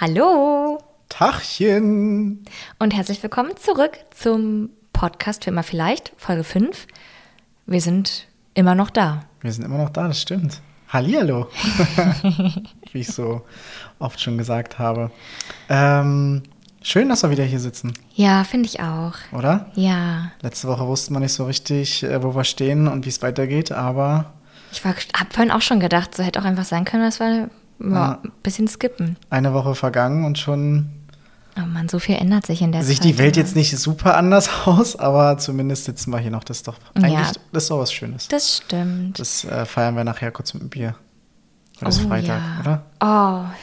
Hallo Tachchen. und herzlich willkommen zurück zum Podcast für immer vielleicht, Folge 5. Wir sind immer noch da. Wir sind immer noch da, das stimmt. Hallihallo. Wie ich so oft schon gesagt habe. Ähm, schön, dass wir wieder hier sitzen, Ja, finde ich auch. oder? Ja, Letzte Woche wussten wir nicht so richtig, äh, wo wir stehen und wie es weitergeht, aber ich habe vorhin auch schon gedacht, so hätte auch einfach sein können, dass wir ja, Ja. ein bisschen skippen. eine Woche vergangen und schon Oh Mann, so viel ändert sich in der sieht Zeit. die Welt ne? jetzt nicht super anders aus, aber zumindest sitzen wir hier noch. Das ist doch eigentlich Ja. das ist doch was Schönes. Das stimmt. Das äh, feiern wir nachher kurz mit dem Bier. Es Oh, Freitag, ja. oder? Oh,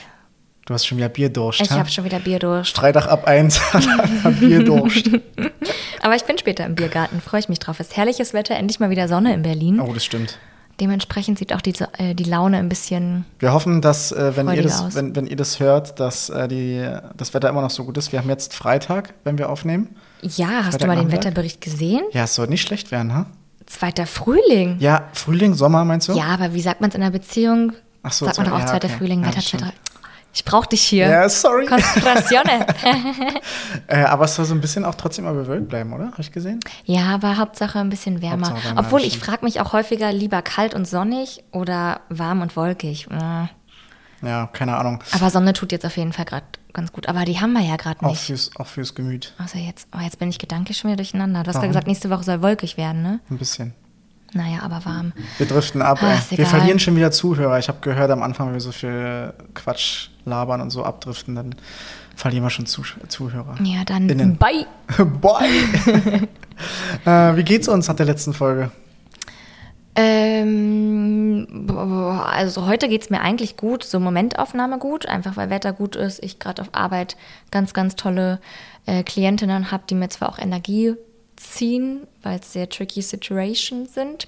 Du hast schon wieder Bierdurst. ich hä? habe schon wieder Bier durch. Freitag ab 1 hat Bierdurst. Aber ich bin später im Biergarten, freue ich mich drauf. Es ist herrliches Wetter, endlich mal wieder Sonne in Berlin. Oh, das stimmt. Dementsprechend sieht auch die, äh, die Laune ein bisschen. Wir hoffen, dass, äh, wenn, ihr das, wenn, wenn ihr das hört, dass äh, die, das Wetter immer noch so gut ist. Wir haben jetzt Freitag, wenn wir aufnehmen. Ja, hast du mal den? Wetterbericht gesehen? Ja, es soll nicht schlecht werden, ha? Zweiter Frühling. Ja, Frühling, Sommer meinst du? Ja, aber wie sagt man es in einer Beziehung? Ach so, sagt man doch auch ja, zweiter okay. Frühling, Ja, Wetter zweiter. Ich brauch dich hier. Ja, sorry. Konzentration. Äh, aber es soll so ein bisschen auch trotzdem mal bewölkt bleiben, oder? Habe ich gesehen? ja, aber Hauptsache ein bisschen wärmer. Wärmer, Obwohl ich frage mich auch häufiger lieber kalt und sonnig oder warm und wolkig. Äh, Ja, keine Ahnung. Aber Sonne tut jetzt auf jeden Fall gerade ganz gut. Aber die haben wir ja gerade Auch nicht. fürs, auch fürs Gemüt. Also jetzt, oh, jetzt bin ich gedanklich schon wieder durcheinander. Du hast ja gesagt, nächste Woche soll wolkig werden, ne? Ein bisschen. Naja, aber warm. Wir driften ab. Ist Wir verlieren schon wieder Zuhörer. Ich habe gehört am Anfang, wenn wir so viel Quatsch labern und so abdriften, dann verlieren wir schon Zuh Zuhörer. Ja, dann Innen. bye. Boy! äh, wie geht's uns nach der letzten Folge? Ähm, also heute geht es mir eigentlich gut, so Momentaufnahme gut, einfach weil Wetter gut ist. Ich gerade auf Arbeit ganz, ganz tolle äh, Klientinnen habe, die mir zwar auch Energie ziehen, weil es sehr tricky Situations sind.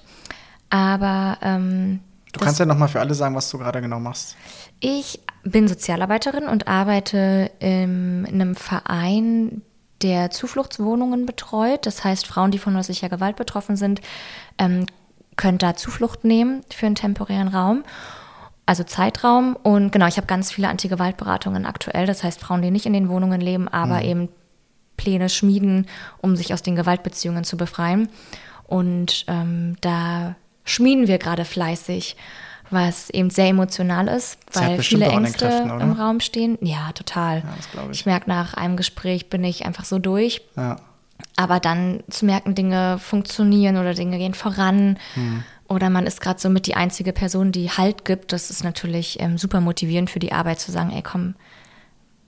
Aber ähm, Du kannst ja nochmal für alle sagen, was du gerade genau machst. ich bin Sozialarbeiterin und arbeite in einem Verein, der Zufluchtswohnungen betreut. Das heißt, Frauen, die von häuslicher Gewalt betroffen sind, ähm, können da Zuflucht nehmen für einen temporären Raum, also Zeitraum. Und genau, ich habe ganz viele Antigewaltberatungen aktuell. Das heißt, Frauen, die nicht in den Wohnungen leben, aber eben Pläne schmieden, um sich aus den Gewaltbeziehungen zu befreien. Und ähm, da schmieden wir gerade fleißig, was eben sehr emotional ist, weil viele Ängste Kräften, im Raum stehen. Ja, total. Ja, ich. ich merke, nach einem Gespräch bin ich einfach so durch. Ja. Aber dann zu merken, Dinge funktionieren oder Dinge gehen voran Hm. oder man ist gerade so mit die einzige Person, die Halt gibt, das ist natürlich ähm, super motivierend für die Arbeit zu sagen, ey komm,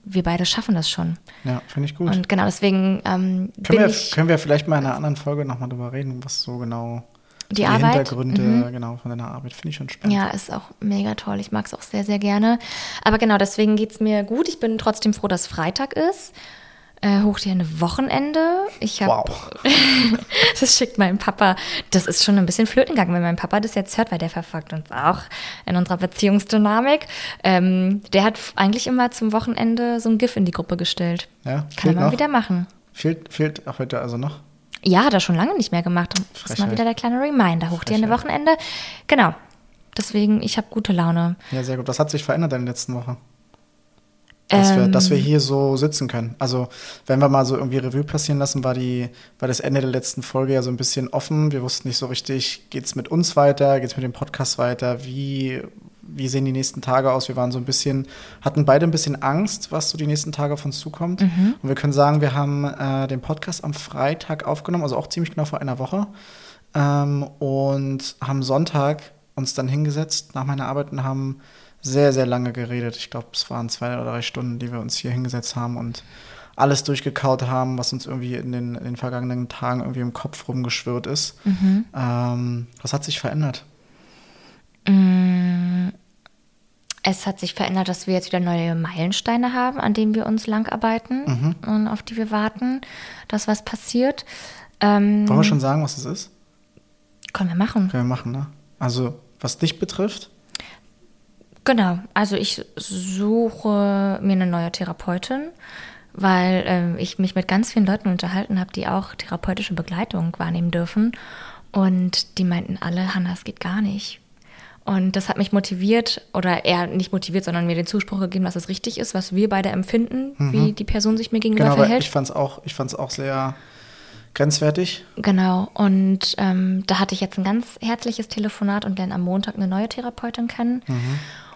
wir beide schaffen das schon. Ja, finde ich gut. Und genau deswegen ähm, bin können, wir, ich können wir vielleicht mal in einer anderen Folge nochmal drüber reden, was so genau so Die Arbeit? Mhm. Hintergründe genau von deiner Arbeit finde ich schon spannend. Ja, ist auch mega toll. Ich mag es auch sehr, sehr gerne. Aber genau, deswegen geht es mir gut. Ich bin trotzdem froh, dass Freitag ist. Äh, hoch dir ein Wochenende. Ich habe, Wow. das schickt mein Papa. Das ist schon ein bisschen flöten gegangen, wenn mein Papa das jetzt hört, weil der verfolgt uns auch in unserer Beziehungsdynamik. Ähm, der hat eigentlich immer zum Wochenende so ein GIF in die Gruppe gestellt. Ja, Kann er mal noch? wieder machen. Fehlt, fehlt auch heute also noch? Ja, hat er schon lange nicht mehr gemacht. Und das ist mal wieder der kleine Reminder. Hoch dir ein. Wochenende. Genau. Deswegen, ich habe gute Laune. Ja, sehr gut. Was hat sich verändert in der letzten Woche? Dass, wir, Ähm. dass wir hier so sitzen können. Also, wenn wir mal so irgendwie Revue passieren lassen, war, die, war das Ende der letzten Folge ja so ein bisschen offen. Wir wussten nicht so richtig, geht es mit uns weiter, geht es mit dem Podcast weiter, wie, wie sehen die nächsten Tage aus? Wir waren so ein bisschen, hatten beide ein bisschen Angst, was so die nächsten Tage auf uns zukommt. Mhm. Und wir können sagen, wir haben äh, den Podcast am Freitag aufgenommen, also auch ziemlich genau vor einer Woche. Ähm, und haben Sonntag uns dann hingesetzt nach meiner Arbeit und haben sehr, sehr lange geredet. Ich glaube, es waren zwei oder drei Stunden, die wir uns hier hingesetzt haben und alles durchgekaut haben, was uns irgendwie in den, in den vergangenen Tagen irgendwie im Kopf rumgeschwirrt ist. Ähm, was hat sich verändert? Es hat sich verändert, dass wir jetzt wieder neue Meilensteine haben, an denen wir uns langarbeiten und auf die wir warten, dass was passiert. Ähm, Wollen wir schon sagen, was es ist? können wir machen. Können wir machen, ne? Also, was dich betrifft, Genau, also ich suche mir eine neue Therapeutin, weil ähm, ich mich mit ganz vielen Leuten unterhalten habe, die auch therapeutische Begleitung wahrnehmen dürfen. Und die meinten alle, Hanna, es geht gar nicht. Und das hat mich motiviert, oder eher nicht motiviert, sondern mir den Zuspruch gegeben, dass es richtig ist, was wir beide empfinden, wie die Person sich mir gegenüber Genau, verhält. ich fand es auch, ich fand's auch sehr grenzwertig. Genau, und ähm, da hatte ich jetzt ein ganz herzliches Telefonat und lerne am Montag eine neue Therapeutin kennen.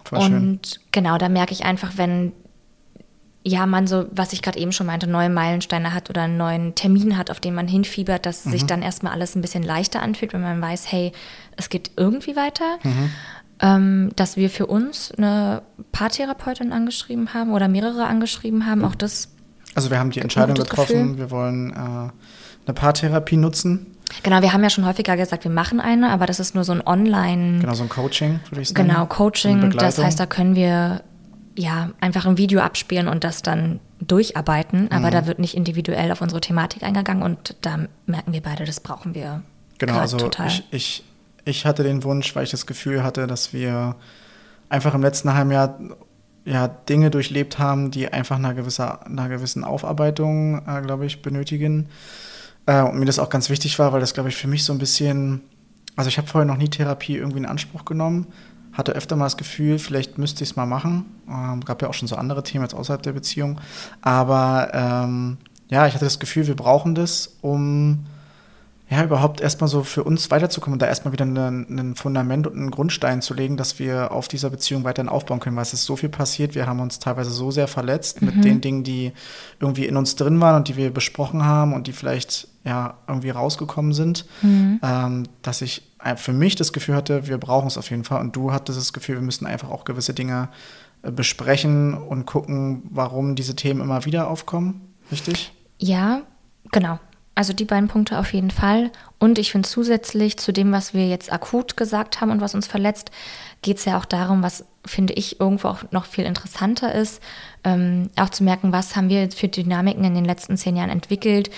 Schön. und genau, da merke ich einfach, wenn ja man so, was ich gerade eben schon meinte, neue Meilensteine hat oder einen neuen Termin hat, auf den man hinfiebert, dass Mhm. sich dann erstmal alles ein bisschen leichter anfühlt, wenn man weiß, hey, es geht irgendwie weiter. Mhm. Ähm, dass wir für uns eine Paartherapeutin angeschrieben haben oder mehrere angeschrieben haben, auch das Also wir haben die Entscheidung getroffen, Gefühl. wir wollen äh, eine Paartherapie nutzen. Genau, wir haben ja schon häufiger gesagt, wir machen eine, aber das ist nur so ein Online, Genau, so ein Coaching, würde ich sagen. genau, Coaching. Das heißt, da können wir ja einfach ein Video abspielen und das dann durcharbeiten, aber Mhm. da wird nicht individuell auf unsere Thematik eingegangen und da merken wir beide, das brauchen wir Genau, also total. ich, ich, ich hatte den Wunsch, weil ich das Gefühl hatte, dass wir einfach im letzten halben Jahr ja, Dinge durchlebt haben, die einfach einer, gewisser, einer gewissen Aufarbeitung, äh, glaube ich, benötigen. Äh, und mir das auch ganz wichtig war, weil das, glaube ich, für mich so ein bisschen, also ich habe vorher noch nie Therapie irgendwie in Anspruch genommen, hatte öfter mal das Gefühl, vielleicht müsste ich es mal machen. Ähm, gab ja auch schon so andere Themen jetzt außerhalb der Beziehung. Aber ähm, ja, ich hatte das Gefühl, wir brauchen das, um ja, überhaupt erstmal so für uns weiterzukommen und da erstmal wieder ein, Fundament und einen Grundstein zu legen, dass wir auf dieser Beziehung weiterhin aufbauen können, weil es ist so viel passiert. Wir haben uns teilweise so sehr verletzt mit den Dingen, die irgendwie in uns drin waren und die wir besprochen haben und die vielleicht ja irgendwie rausgekommen sind, ähm, dass ich für mich das Gefühl hatte, wir brauchen es auf jeden Fall und du hattest das Gefühl, wir müssen einfach auch gewisse Dinge äh, besprechen und gucken, warum diese Themen immer wieder aufkommen. Richtig? Ja, genau. Also die beiden Punkte auf jeden Fall. Und ich finde zusätzlich zu dem, was wir jetzt akut gesagt haben und was uns verletzt, geht es ja auch darum, was finde ich irgendwo auch noch viel interessanter ist, ähm, auch zu merken, was haben wir für Dynamiken in den letzten zehn Jahren entwickelt.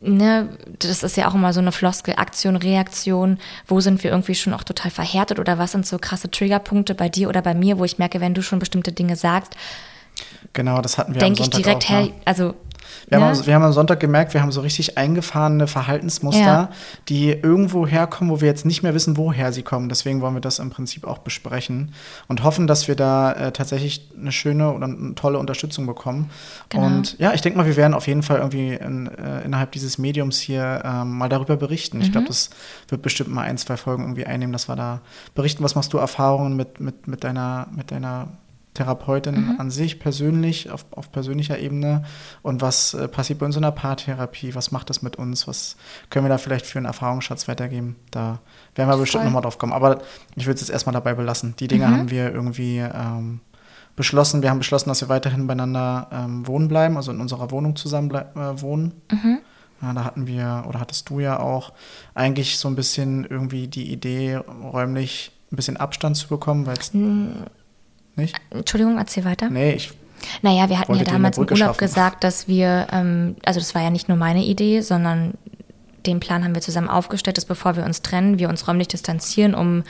Ne, das ist ja auch immer so eine Floskel, Aktion, Reaktion. Wo sind wir irgendwie schon auch total verhärtet oder was sind so krasse Triggerpunkte bei dir oder bei mir, wo ich merke, wenn du schon bestimmte Dinge sagst, Genau, das hatten wir denke ich direkt, auch, ne? hey, also Wir, ne? haben, am- wir haben am Sonntag gemerkt, wir haben so richtig eingefahrene Verhaltensmuster, Ja. die irgendwo herkommen, wo wir jetzt nicht mehr wissen, woher sie kommen. Deswegen wollen wir das im Prinzip auch besprechen und hoffen, dass wir da äh, tatsächlich eine schöne oder eine tolle Unterstützung bekommen. Genau. Und ja, ich denke mal, wir werden auf jeden Fall irgendwie in, äh, innerhalb dieses Mediums hier ähm, mal darüber berichten. Ich Mhm. glaube, das wird bestimmt mal ein, zwei Folgen irgendwie einnehmen, dass wir da berichten. Was machst du Erfahrungen mit, mit, mit deiner, mit deiner Therapeutin Mhm. an sich persönlich, auf, auf persönlicher Ebene und was äh, passiert bei uns in der Paartherapie, was macht das mit uns, was können wir da vielleicht für einen Erfahrungsschatz weitergeben, da werden wir bestimmt Voll. nochmal drauf kommen, aber ich würde es jetzt erstmal dabei belassen. Die Dinge Mhm. haben wir irgendwie ähm, beschlossen, wir haben beschlossen, dass wir weiterhin beieinander ähm, wohnen bleiben, also in unserer Wohnung zusammen äh, wohnen. Mhm. Ja, da hatten wir, oder hattest du ja auch, eigentlich so ein bisschen irgendwie die Idee, räumlich ein bisschen Abstand zu bekommen, weil es. Nicht? Entschuldigung, erzähl weiter. Nee, ich Naja, wir hatten ja damals im Urlaub schaffen? gesagt, dass wir, ähm, also das war ja nicht nur meine Idee, sondern den Plan haben wir zusammen aufgestellt, dass bevor wir uns trennen, wir uns räumlich distanzieren, um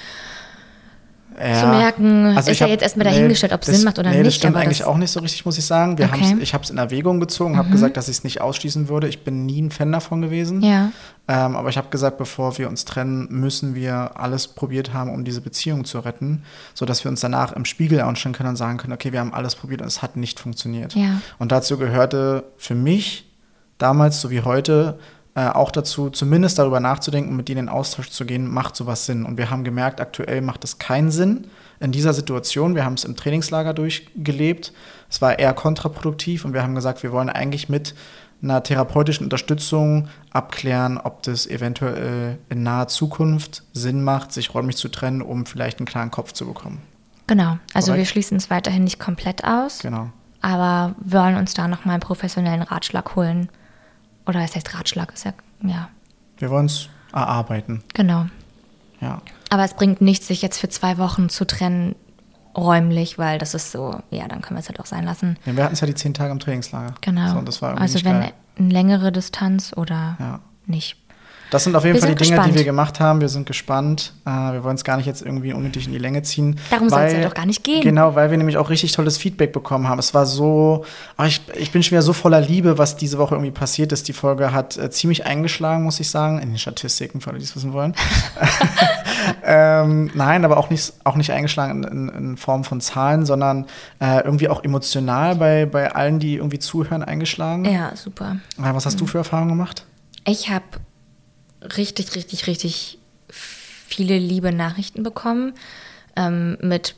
Ja. zu merken, ist ich ja hab- jetzt erstmal dahingestellt, ob es das- Sinn macht oder nee, das nicht, stimmt aber eigentlich das- auch nicht so richtig, muss ich sagen. Wir Okay. Mhm. ich habe es in Erwägung gezogen, habe gesagt, dass ich es nicht ausschließen würde. Ich bin nie ein Fan davon gewesen. Ja. Ähm, aber ich habe gesagt, bevor wir uns trennen, müssen wir alles probiert haben, um diese Beziehung zu retten, sodass wir uns danach im Spiegel anschauen können und sagen können, okay, wir haben alles probiert und es hat nicht funktioniert. Ja. Und dazu gehörte für mich damals so wie heute äh, auch dazu, zumindest darüber nachzudenken, mit denen in Austausch zu gehen, macht sowas Sinn. Und wir haben gemerkt, aktuell macht es keinen Sinn in dieser Situation. Wir haben es im Trainingslager durchgelebt. Es war eher kontraproduktiv und wir haben gesagt, wir wollen eigentlich mit einer therapeutischen Unterstützung abklären, ob das eventuell in naher Zukunft Sinn macht, sich räumlich zu trennen, um vielleicht einen klaren Kopf zu bekommen. Genau. Also Korrekt. wir schließen es weiterhin nicht komplett aus, Genau. aber wollen uns da nochmal einen professionellen Ratschlag holen. Oder es heißt Ratschlag, ist ja, ja, Wir wollen es erarbeiten. genau. Ja. Aber es bringt nichts, sich jetzt für zwei Wochen zu trennen, räumlich, weil das ist so, ja, dann können wir es halt auch sein lassen. Ja, wir hatten es ja die zehn Tage im Trainingslager. Genau. So, also wenn geil. eine längere Distanz oder Ja. nicht. Das sind auf jeden Wir Fall die sind Dinge, gespannt. die wir gemacht haben. Wir sind gespannt. Äh, wir wollen es gar nicht jetzt irgendwie unnötig in die Länge ziehen. Darum soll's weil- ja doch gar nicht gehen. Genau, weil wir nämlich auch richtig tolles Feedback bekommen haben. Es war so, ach, ich, ich bin schon wieder so voller Liebe, was diese Woche irgendwie passiert ist. Die Folge hat äh, ziemlich eingeschlagen, muss ich sagen, in den Statistiken, für alle, die es wissen wollen. ähm, nein, aber auch nicht, auch nicht eingeschlagen in, in, Form von Zahlen, sondern äh, irgendwie auch emotional bei, bei allen, die irgendwie zuhören, eingeschlagen. Ja, super. Äh, was hast du für Erfahrungen gemacht? Ich habe richtig, richtig, richtig viele liebe Nachrichten bekommen ähm, mit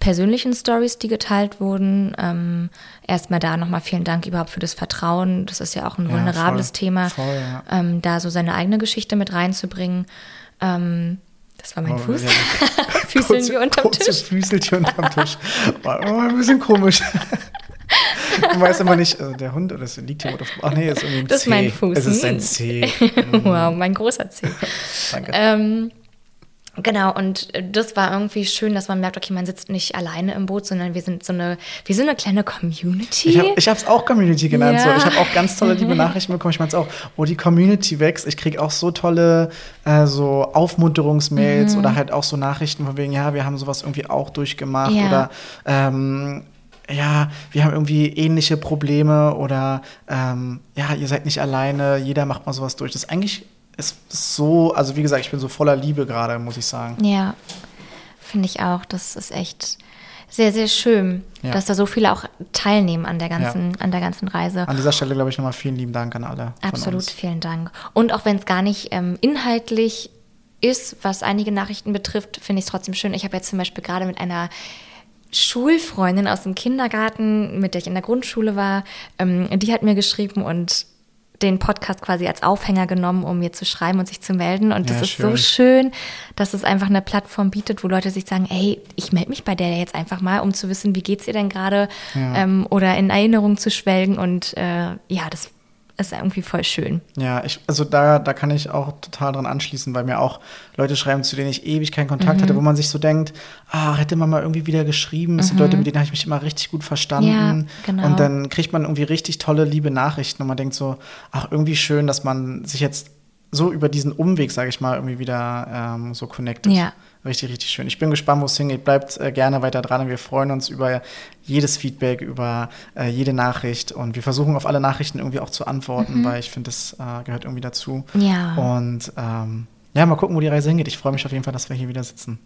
persönlichen Stories, die geteilt wurden. Ähm, erstmal da nochmal vielen Dank überhaupt für das Vertrauen. Das ist ja auch ein Ja, vulnerables voll. Thema, Voll, ja. ähm, da so seine eigene Geschichte mit reinzubringen. Ähm, das war mein Oh, Fuß. ja. Füßeln Kurze- wir unterm kurze Tisch. Füßelchen unterm Tisch. War oh, ein bisschen komisch. Man weiß immer nicht, also der Hund oder es liegt hier auf Ach nee, ist irgendwie ein Das ist mein Fuß. Es ist ein Hm. C. wow, mein großer Zeh. Danke. Ähm, genau, und das war irgendwie schön, dass man merkt, okay, man sitzt nicht alleine im Boot, sondern wir sind so eine, wir sind eine kleine Community. Ich habe hab's auch Community genannt. So. Ja. Ich habe auch ganz tolle liebe Nachrichten bekommen. Ich meine auch, wo die Community wächst. Ich kriege auch so tolle äh, so Aufmunterungsmails Mhm. oder halt auch so Nachrichten von wegen, ja, wir haben sowas irgendwie auch durchgemacht Ja. oder ähm, ja, wir haben irgendwie ähnliche Probleme oder ähm, ja, ihr seid nicht alleine, jeder macht mal sowas durch. Das ist eigentlich ist so, also wie gesagt, ich bin so voller Liebe gerade, muss ich sagen. Ja, finde ich auch. Das ist echt sehr, sehr schön, Ja. dass da so viele auch teilnehmen an der ganzen, an der ganzen Reise. An dieser Stelle, glaube ich, nochmal vielen lieben Dank an alle. Absolut, vielen Dank. Und auch wenn es gar nicht ähm, inhaltlich ist, was einige Nachrichten betrifft, finde ich es trotzdem schön. Ich habe jetzt zum Beispiel gerade mit einer Schulfreundin aus dem Kindergarten, mit der ich in der Grundschule war, ähm, die hat mir geschrieben und den Podcast quasi als Aufhänger genommen, um mir zu schreiben und sich zu melden. Und das Ja, ist so schön, dass es einfach eine Plattform bietet, wo Leute sich sagen, ey, ich melde mich bei der jetzt einfach mal, um zu wissen, wie geht's ihr denn gerade Ja. ähm, oder in Erinnerung zu schwelgen. Und äh, ja, das ist irgendwie voll schön. Ja, ich, also da, da kann ich auch total dran anschließen, weil mir auch Leute schreiben, zu denen ich ewig keinen Kontakt Mhm. hatte, wo man sich so denkt, ah, hätte man mal irgendwie wieder geschrieben. Das sind Leute, mit denen habe ich mich immer richtig gut verstanden. Mhm. Ja, genau. Und dann kriegt man irgendwie richtig tolle, liebe Nachrichten und man denkt so, ach, irgendwie schön, dass man sich jetzt so über diesen Umweg, sage ich mal, irgendwie wieder ähm, so connectet. Ja. Richtig, richtig schön. Ich bin gespannt, wo es hingeht. Bleibt äh, gerne weiter dran und wir freuen uns über jedes Feedback, über äh, jede Nachricht und wir versuchen auf alle Nachrichten irgendwie auch zu antworten, weil ich finde, das äh, gehört irgendwie dazu. Mhm. Ja. Und ähm, ja, mal gucken, wo die Reise hingeht. Ich freue mich auf jeden Fall, dass wir hier wieder sitzen.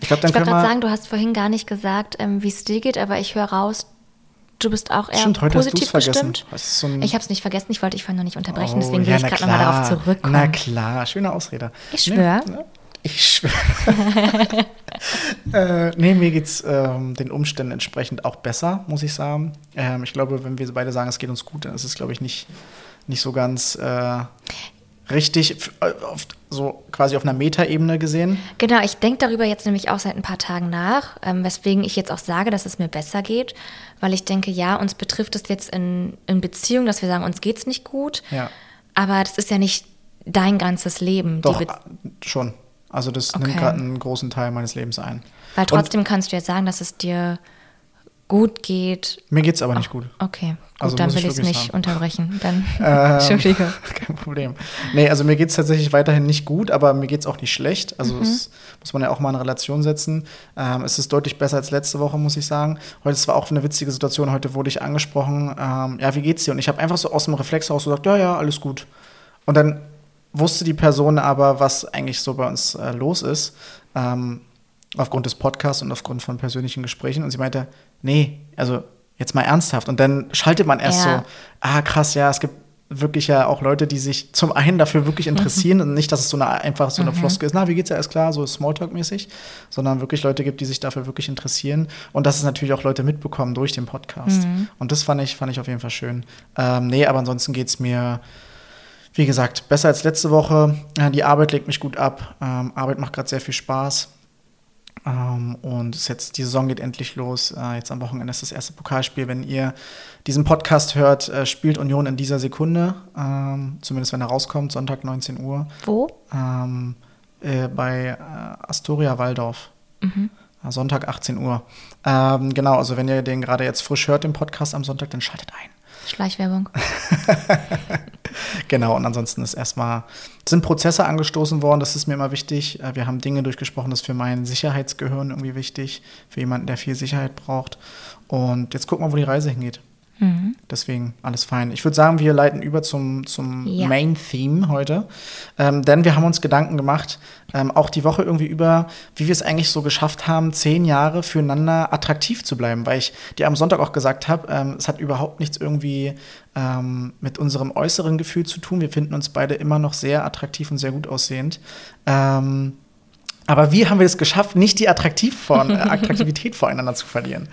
Ich glaube, dann Ich wollte gerade sagen, du hast vorhin gar nicht gesagt, ähm, wie es dir geht, aber ich höre raus, du bist auch eher Stimmt, heute hast positiv gestimmt. Das ist so Ich habe es nicht vergessen, ich wollte dich vorhin noch nicht unterbrechen, Oh, deswegen will ja, ich gerade nochmal darauf zurückkommen. Na klar, schöne Ausrede. Ich schwör. Nee, ne? Ich schwöre. äh, nee, mir geht's ähm, den Umständen entsprechend auch besser, muss ich sagen. Ähm, ich glaube, wenn wir beide sagen, es geht uns gut, dann ist es, glaube ich, nicht, nicht so ganz äh, richtig, äh, auf, so quasi auf einer Metaebene gesehen. Genau, ich denke darüber jetzt nämlich auch seit ein paar Tagen nach, ähm, weswegen ich jetzt auch sage, dass es mir besser geht, weil ich denke, ja, uns betrifft es jetzt in, in Beziehung, dass wir sagen, uns geht's nicht gut, Ja. aber das ist ja nicht dein ganzes Leben. Doch, äh, schon. Also das Okay. nimmt gerade einen großen Teil meines Lebens ein. weil Und trotzdem kannst du jetzt sagen, dass es dir gut geht. mir geht's aber nicht gut. Okay, gut, Also dann will ich es nicht sagen. unterbrechen. Dann, Ähm, Entschuldigung. Kein Problem. Nee, also mir geht es tatsächlich weiterhin nicht gut, aber mir geht es auch nicht schlecht. Also das muss man ja auch mal in Relation setzen. Ähm, es ist deutlich besser als letzte Woche, muss ich sagen. Heute es war auch eine witzige Situation. Heute wurde ich angesprochen, ähm, ja, wie geht's dir? Und ich habe einfach so aus dem Reflex raus gesagt, ja, ja, alles gut. Und dann wusste die Person aber, was eigentlich so bei uns äh, los ist. Ähm, aufgrund des Podcasts und aufgrund von persönlichen Gesprächen. Und sie meinte, nee, also jetzt mal ernsthaft. Und dann schaltet man erst Ja. so, ah krass, ja, es gibt wirklich ja auch Leute, die sich zum einen dafür wirklich interessieren und nicht, dass es so eine einfach so eine Floskel ist, na, wie geht's ja, ist klar, so Smalltalk-mäßig, sondern wirklich Leute gibt, die sich dafür wirklich interessieren und dass es natürlich auch Leute mitbekommen durch den Podcast. Und das fand ich, fand ich auf jeden Fall schön. Ähm, nee, aber ansonsten geht's mir, wie gesagt, besser als letzte Woche. Die Arbeit legt mich gut ab. Ähm, Arbeit macht gerade sehr viel Spaß. Ähm, und jetzt, die Saison geht endlich los. Äh, jetzt am Wochenende ist das erste Pokalspiel. Wenn ihr diesen Podcast hört, äh, spielt Union in dieser Sekunde. Ähm, zumindest wenn er rauskommt, Sonntag 19 Uhr. Wo? Ähm, äh, bei äh, Astoria Waldorf. Mhm. Sonntag 18 Uhr. Ähm, genau, also wenn ihr den gerade jetzt frisch hört, den Podcast am Sonntag, dann schaltet ein. Schleichwerbung. genau, und ansonsten ist erstmal, sind Prozesse angestoßen worden, das ist mir immer wichtig. Äh, Wir haben Dinge durchgesprochen, das ist für mein Sicherheitsgehirn irgendwie wichtig, für jemanden, der viel Sicherheit braucht. Und jetzt gucken wir, wo die Reise hingeht. Mhm. Deswegen alles fein. Ich würde sagen, wir leiten über zum, zum Ja. Main Theme heute. Ähm, denn wir haben uns Gedanken gemacht, ähm, auch die Woche irgendwie über, wie wir es eigentlich so geschafft haben, zehn Jahre füreinander attraktiv zu bleiben. Weil ich dir am Sonntag auch gesagt habe, ähm, es hat überhaupt nichts irgendwie ähm, mit unserem äußeren Gefühl zu tun. Wir finden uns beide immer noch sehr attraktiv und sehr gut aussehend. Ähm, aber wie haben wir es geschafft, nicht die Attraktiv äh, Attraktivität voreinander zu verlieren?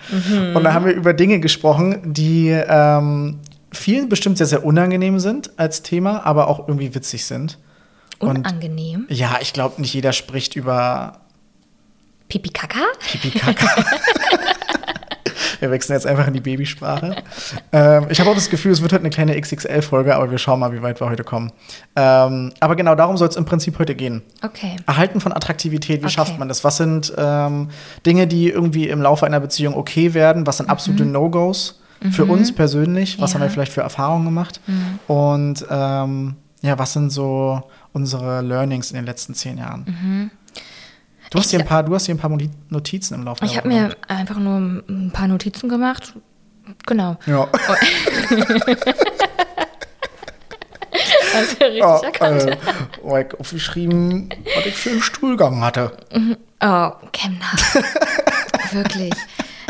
Und da haben wir über Dinge gesprochen, die ähm, vielen bestimmt sehr, sehr unangenehm sind als Thema, aber auch irgendwie witzig sind. Und Unangenehm. ja, ich glaube, nicht jeder spricht über Pipi Kaka? Pipi Kaka. wir wechseln jetzt einfach in die Babysprache. ähm, ich habe auch das Gefühl, es wird heute eine kleine XXL-Folge, aber wir schauen mal, wie weit wir heute kommen. Ähm, aber genau darum soll es im Prinzip heute gehen. Okay. Erhalten von Attraktivität, wie Okay. schafft man das? Was sind ähm, Dinge, die irgendwie im Laufe einer Beziehung okay werden? Was sind absolute No-Gos für uns persönlich? Was Mhm. Ja. Mhm. haben wir vielleicht für Erfahrungen gemacht? Und ähm, ja, was sind so unsere Learnings in den letzten zehn Jahren? Du hast, Ich hier ein paar, du hast hier ein paar Notizen im Laufe Ich habe mir einfach nur ein paar Notizen gemacht. Genau. Ja. Hast du richtig Oh, erkannt. äh, oh, ich aufgeschrieben, was ich für einen Stuhlgang hatte. Oh, Kemner. Wirklich.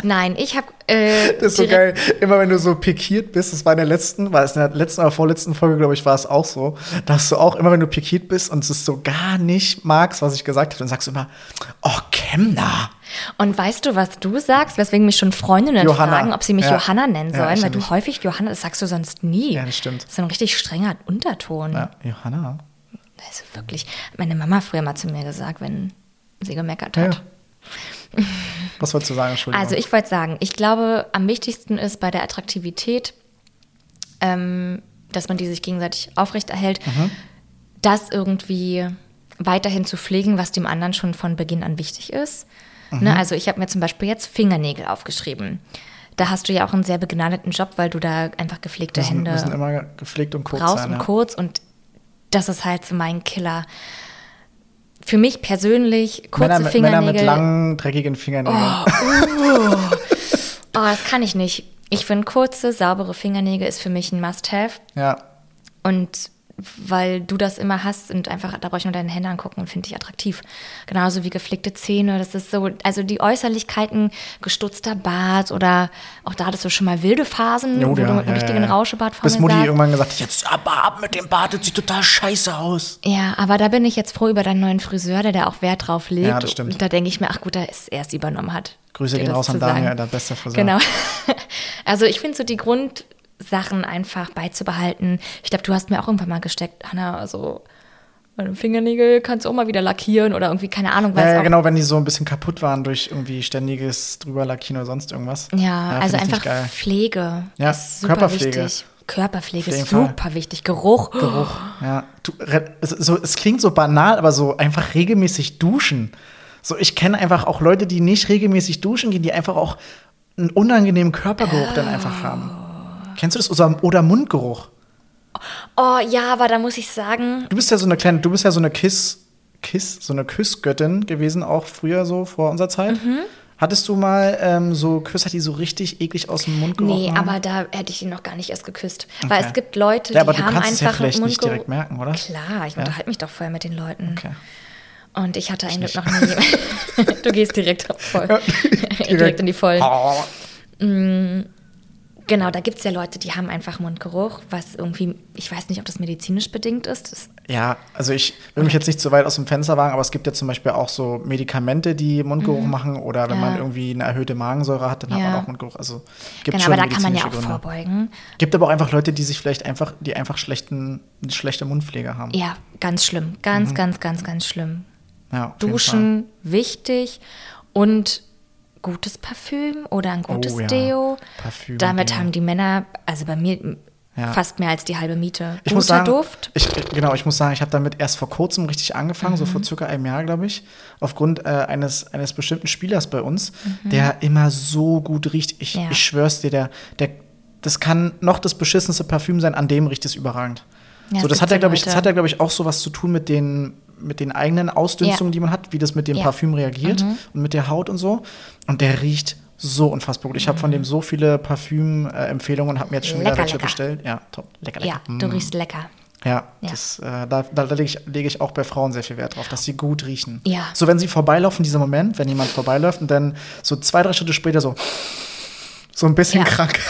Nein, ich habe. Äh, Das ist so geil. Immer wenn du so pikiert bist, das war in der letzten, war es in der letzten oder vorletzten Folge, glaube ich, war es auch so, dass du auch immer, wenn du pikiert bist und es so gar nicht magst, was ich gesagt habe, dann sagst du immer, oh, Kemner. Und weißt du, was du sagst, weswegen mich schon Freundinnen Johanna. fragen, ob sie mich Ja. Johanna nennen Ja, sollen, ich weil du häufig Johanna, das sagst du sonst nie. Ja, das stimmt. Das ist ein richtig strenger Unterton. Ja, Johanna. Also wirklich, meine Mama hat früher mal zu mir gesagt, wenn sie gemeckert Ja. Was wolltest du sagen, Entschuldigung? Also ich wollte sagen, ich glaube, am wichtigsten ist bei der Attraktivität, ähm, dass man die sich gegenseitig aufrechterhält, Mhm. das irgendwie weiterhin zu pflegen, was dem anderen schon von Beginn an wichtig ist. Mhm. Ne, also ich habe mir zum Beispiel jetzt Fingernägel aufgeschrieben. Da hast du ja auch einen sehr begnadeten Job, weil du da einfach gepflegte müssen, Hände müssen immer gepflegt und kurz raus sein. und ja. kurz und das ist halt so mein Killer. Für mich persönlich kurze Männer, mit, Männer Fingernägel. mit langen, dreckigen Fingernägeln. Oh, das kann ich nicht. Ich finde, kurze, saubere Fingernägel ist für mich ein Must-Have. Ja. Und weil du das immer hast und einfach, da brauche ich nur deine Hände angucken und finde ich attraktiv. Genauso wie gepflegte Zähne. Das ist so, also die Äußerlichkeiten, gestutzter Bart oder auch da hattest du schon mal wilde Phasen, Jo, wo ja, du mit einem ja, richtigen ja. Rauschebart vor Bis mir Mutti saßt. irgendwann gesagt hat, jetzt aber ab mit dem Bart, das sieht total scheiße aus. Ja, aber da bin ich jetzt froh über deinen neuen Friseur, der da auch Wert drauf legt. Ja, das stimmt. Und da denke ich mir, ach gut, dass er es übernommen hat. Grüße gehen raus an Daniel, der beste Friseur. Genau. Also ich finde so die Grundsachen einfach beizubehalten. Ich glaube, du hast mir auch irgendwann mal gesteckt, Hanna, also meine Fingernägel kannst du auch mal wieder lackieren oder irgendwie, keine Ahnung, Ja, ja, genau, wenn die so ein bisschen kaputt waren durch irgendwie ständiges drüberlackieren oder sonst irgendwas. Ja, also ich nicht einfach. Pflege Ja, ist super Körperpflege. wichtig. Körperpflege ist jeden Fall. super wichtig. Geruch. Geruch. Ja, du, so, es klingt so banal, aber so einfach regelmäßig duschen. So, ich kenne einfach auch Leute, die nicht regelmäßig duschen gehen, die einfach auch einen unangenehmen Körpergeruch dann einfach haben. Kennst du das? Oder, oder Mundgeruch. Oh ja, aber da muss ich sagen, Du bist ja so eine kleine, du bist ja so eine Kiss, Kiss, so eine Küssgöttin gewesen, auch früher so vor unserer Zeit. Mhm. Hattest du mal ähm, so Küsser, die so richtig eklig aus dem Mund gerochen nee, haben? aber da hätte ich ihn noch gar nicht erst geküsst. Weil Okay. es gibt Leute, Ja, die aber du haben kannst es ja einfach vielleicht einen nicht Mundgeruch. direkt merken, oder? Klar, ich Ja. unterhalte mich doch vorher mit den Leuten. Okay. Und ich hatte eigentlich noch nie. du gehst direkt voll. direkt. direkt. in die Vollen. Oh. Genau, da gibt es ja Leute, die haben einfach Mundgeruch, was irgendwie, ich weiß nicht, ob das medizinisch bedingt ist. Das, Ja, also ich will mich jetzt nicht so weit aus dem Fenster wagen, aber es gibt ja zum Beispiel auch so Medikamente, die Mundgeruch machen oder wenn Mhm. Ja. man irgendwie eine erhöhte Magensäure hat, dann hat Ja. man auch Mundgeruch. Also gibt genau, schon aber da kann man ja auch Gründe. vorbeugen. Gibt aber auch einfach Leute, die sich vielleicht einfach, die einfach schlechten, eine schlechte Mundpflege haben. Ja, ganz schlimm. Ganz, ganz, ganz, ganz schlimm. Ja, Duschen, wichtig und gutes Parfüm oder ein gutes Oh ja, Deo. Parfüm, Damit Deo. haben die Männer, also bei mir Ja. fast mehr als die halbe Miete. Ich Guter muss sagen, Duft. Ich, genau, ich muss sagen, ich habe damit erst vor kurzem richtig angefangen, so Mhm. vor circa einem Jahr, glaube ich, aufgrund äh, eines, eines bestimmten Spielers bei uns, der immer so gut riecht. Ich, Mhm. Ja. ich schwör's dir, der, der, das kann noch das beschissenste Parfüm sein, an dem riecht es überragend. Ja, so, das hat ja, so glaube ich, das hat ja, glaube ich, auch so was zu tun mit den, mit den eigenen Ausdünstungen, Ja. die man hat, wie das mit dem Ja. Mhm. Parfüm reagiert und mit der Haut und so. Und der riecht so unfassbar gut. Ich habe von dem so viele Parfüm-Empfehlungen und habe mir jetzt schon wieder welche bestellt. Ja, top. Lecker, lecker. Ja, du Mm. riechst lecker. Ja, Ja. Das, äh, da, da lege ich, lege ich auch bei Frauen sehr viel Wert drauf, dass sie gut riechen. Ja. So, wenn sie vorbeilaufen, dieser Moment, wenn jemand vorbeiläuft und dann so zwei, drei Schritte später so, so ein bisschen Ja. krank.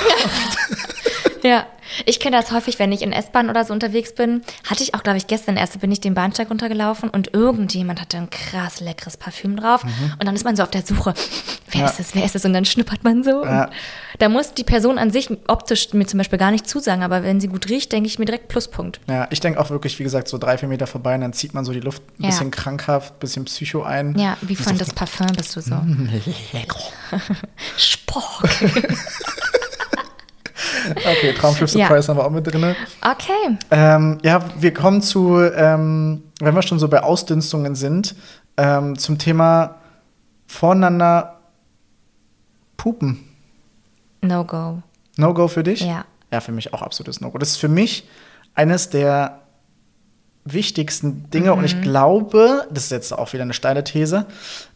Ja, ich kenne das häufig, wenn ich in S-Bahn oder so unterwegs bin. Hatte ich auch, glaube ich, gestern erst, bin ich den Bahnsteig runtergelaufen und irgendjemand hatte ein krass leckeres Parfüm drauf. Und dann ist man so auf der Suche, wer Mhm. Ja. ist es, wer ist es? Und dann schnuppert man so. Ja. Da muss die Person an sich optisch mir zum Beispiel gar nicht zusagen, aber wenn sie gut riecht, denke ich mir direkt Pluspunkt. Ja, ich denke auch wirklich, wie gesagt, so drei, vier Meter vorbei und dann zieht man so die Luft ein Ja. bisschen krankhaft, ein bisschen Psycho ein. Ja, wie von so, das Parfum bist du so. Lecker. Spock. Okay, Traumschiff Ja. Surprise haben wir auch mit drin. Okay. Ähm, ja, wir kommen zu, ähm, wenn wir schon so bei Ausdünstungen sind, ähm, zum Thema voneinander pupen. No go. No-Go für dich? Ja. Ja, für mich auch absolutes No-Go. Das ist für mich eines der wichtigsten Dinge und Mhm. ich glaube, das ist jetzt auch wieder eine steile These,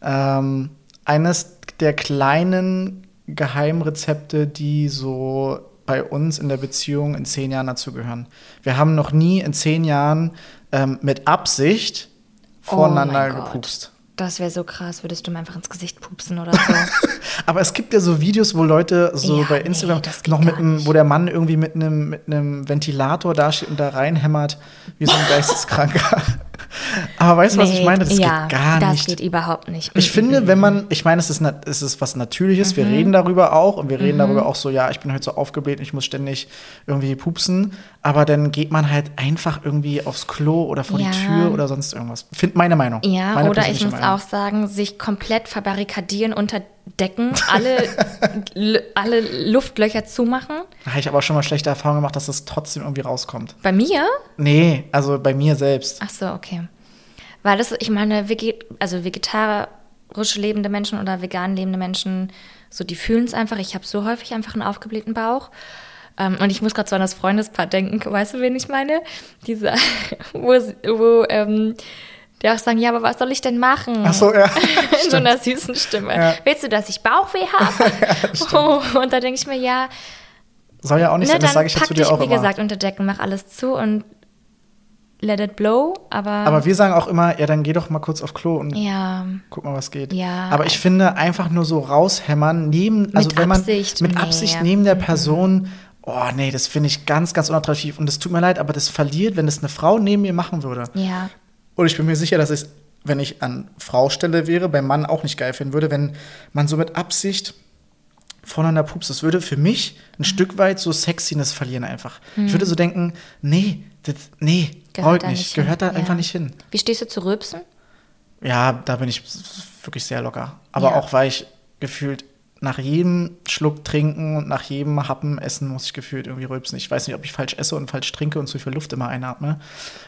ähm, eines der kleinen Geheimrezepte, die so bei uns in der Beziehung in zehn Jahren dazugehören. Wir haben noch nie in zehn Jahren ähm, mit Absicht voneinander oh mein Gott. gepupst. Das wäre so krass, würdest du mir einfach ins Gesicht pupsen oder so. Aber es gibt ja so Videos, wo Leute so Ja, bei nee, Instagram geht noch mit einem, wo der Mann irgendwie mit einem mit einem Ventilator dasteht und da reinhämmert, wie so ein Geisteskranker. Aber weißt du, was ich Nee, meine? Das ja, geht gar das nicht. geht überhaupt nicht. Ich Mm, finde, wenn man, ich meine, es ist, es ist was Natürliches, Mhm. wir reden darüber auch und wir reden darüber auch so, ja, ich bin heute so aufgebläht, ich muss ständig irgendwie pupsen, aber dann geht man halt einfach irgendwie aufs Klo oder vor Ja. die Tür oder sonst irgendwas. Find meine Meinung. Ja, meine oder ich muss Meinung. auch sagen, sich komplett verbarrikadieren unter Decken, alle, alle Luftlöcher zumachen. Da habe ich aber schon mal schlechte Erfahrungen gemacht, dass das trotzdem irgendwie rauskommt. Bei mir? Nee, also bei mir selbst. Ach so, okay. Weil das, ich meine, also vegetarisch lebende Menschen oder vegan lebende Menschen, so die fühlen es einfach. Ich habe so häufig einfach einen aufgeblähten Bauch. Ähm, und ich muss gerade so an das Freundespaar denken. Weißt du, wen ich meine? Diese, wo, wo ähm, die auch sagen, ja, aber was soll ich denn machen? Ach so, ja. In so einer süßen Stimme. Ja. Willst du, dass ich Bauchweh habe? oh, und da denke ich mir, ja, Soll ja auch nicht ne, sein, das sage ich ja zu dir auch wie immer. gesagt, unter Decken, mach alles zu und let it blow. Aber, Aber wir sagen auch immer, ja, dann geh doch mal kurz auf Klo und ja, guck mal, was geht. Ja. Aber ich finde, einfach nur so raushämmern, neben, also wenn man Absicht, mit nee. Absicht neben der Person, oh nee, das finde ich ganz, ganz unattraktiv. Und das tut mir leid, aber das verliert, wenn das eine Frau neben mir machen würde. ja, Und ich bin mir sicher, dass ich wenn ich an Frau Stelle wäre, beim Mann auch nicht geil finden würde, wenn man so mit Absicht voneinander pupst. Das würde für mich ein Stück weit so Sexiness verlieren einfach. Ich würde so denken, nee, das, nee, Gehört nicht, nicht gehört da Ja. einfach nicht hin. Wie stehst du zu Rülpsen? Ja, da bin ich wirklich sehr locker. Aber Ja. auch, weil ich gefühlt nach jedem Schluck trinken und nach jedem Happen essen muss ich gefühlt irgendwie rülpsen. Ich weiß nicht, ob ich falsch esse und falsch trinke und zu viel Luft immer einatme.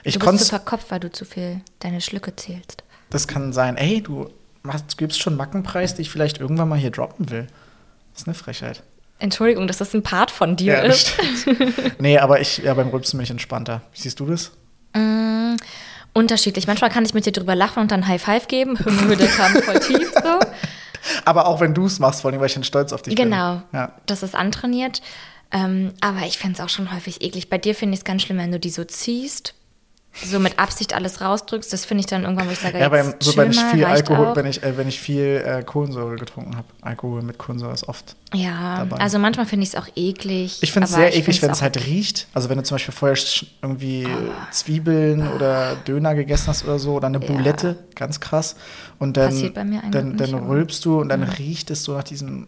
Ich du bist konnte zu verkopft, weil du zu viel deine Schlücke zählst. Das kann sein, ey, du, machst, gibst schon Mackenpreis, die ich vielleicht irgendwann mal hier droppen will. Das ist eine Frechheit. Entschuldigung, dass das ein Part von dir das ist. nee, aber ich, ja, beim Rülpsen bin ich entspannter. Wie siehst du das? Mm, unterschiedlich. Manchmal kann ich mit dir drüber lachen und dann High Five geben. Der kam voll tief so. Aber auch wenn du es machst, vor allem, weil ich dann stolz auf dich Genau. bin. Ja. Das ist antrainiert. Ähm, aber ich finde es auch schon häufig eklig. Bei dir finde ich es ganz schlimm, wenn du die so ziehst, so mit Absicht alles rausdrückst. Das finde ich dann irgendwann, wo ich sage, Ja, beim, so wenn ich viel Alkohol, auch. wenn ich, äh, wenn ich viel äh, Kohlensäure getrunken habe. Alkohol mit Kohlensäure ist oft. Ja, dabei. also manchmal finde ich es auch eklig. Ich finde es sehr eklig, wenn es halt riecht. Also wenn du zum Beispiel vorher irgendwie Zwiebeln oder Döner gegessen hast oder so oder eine Ja. Boulette, ganz krass. Und dann, Passiert bei mir eigentlich dann, dann nicht, rülpst du und dann riecht es so nach diesem.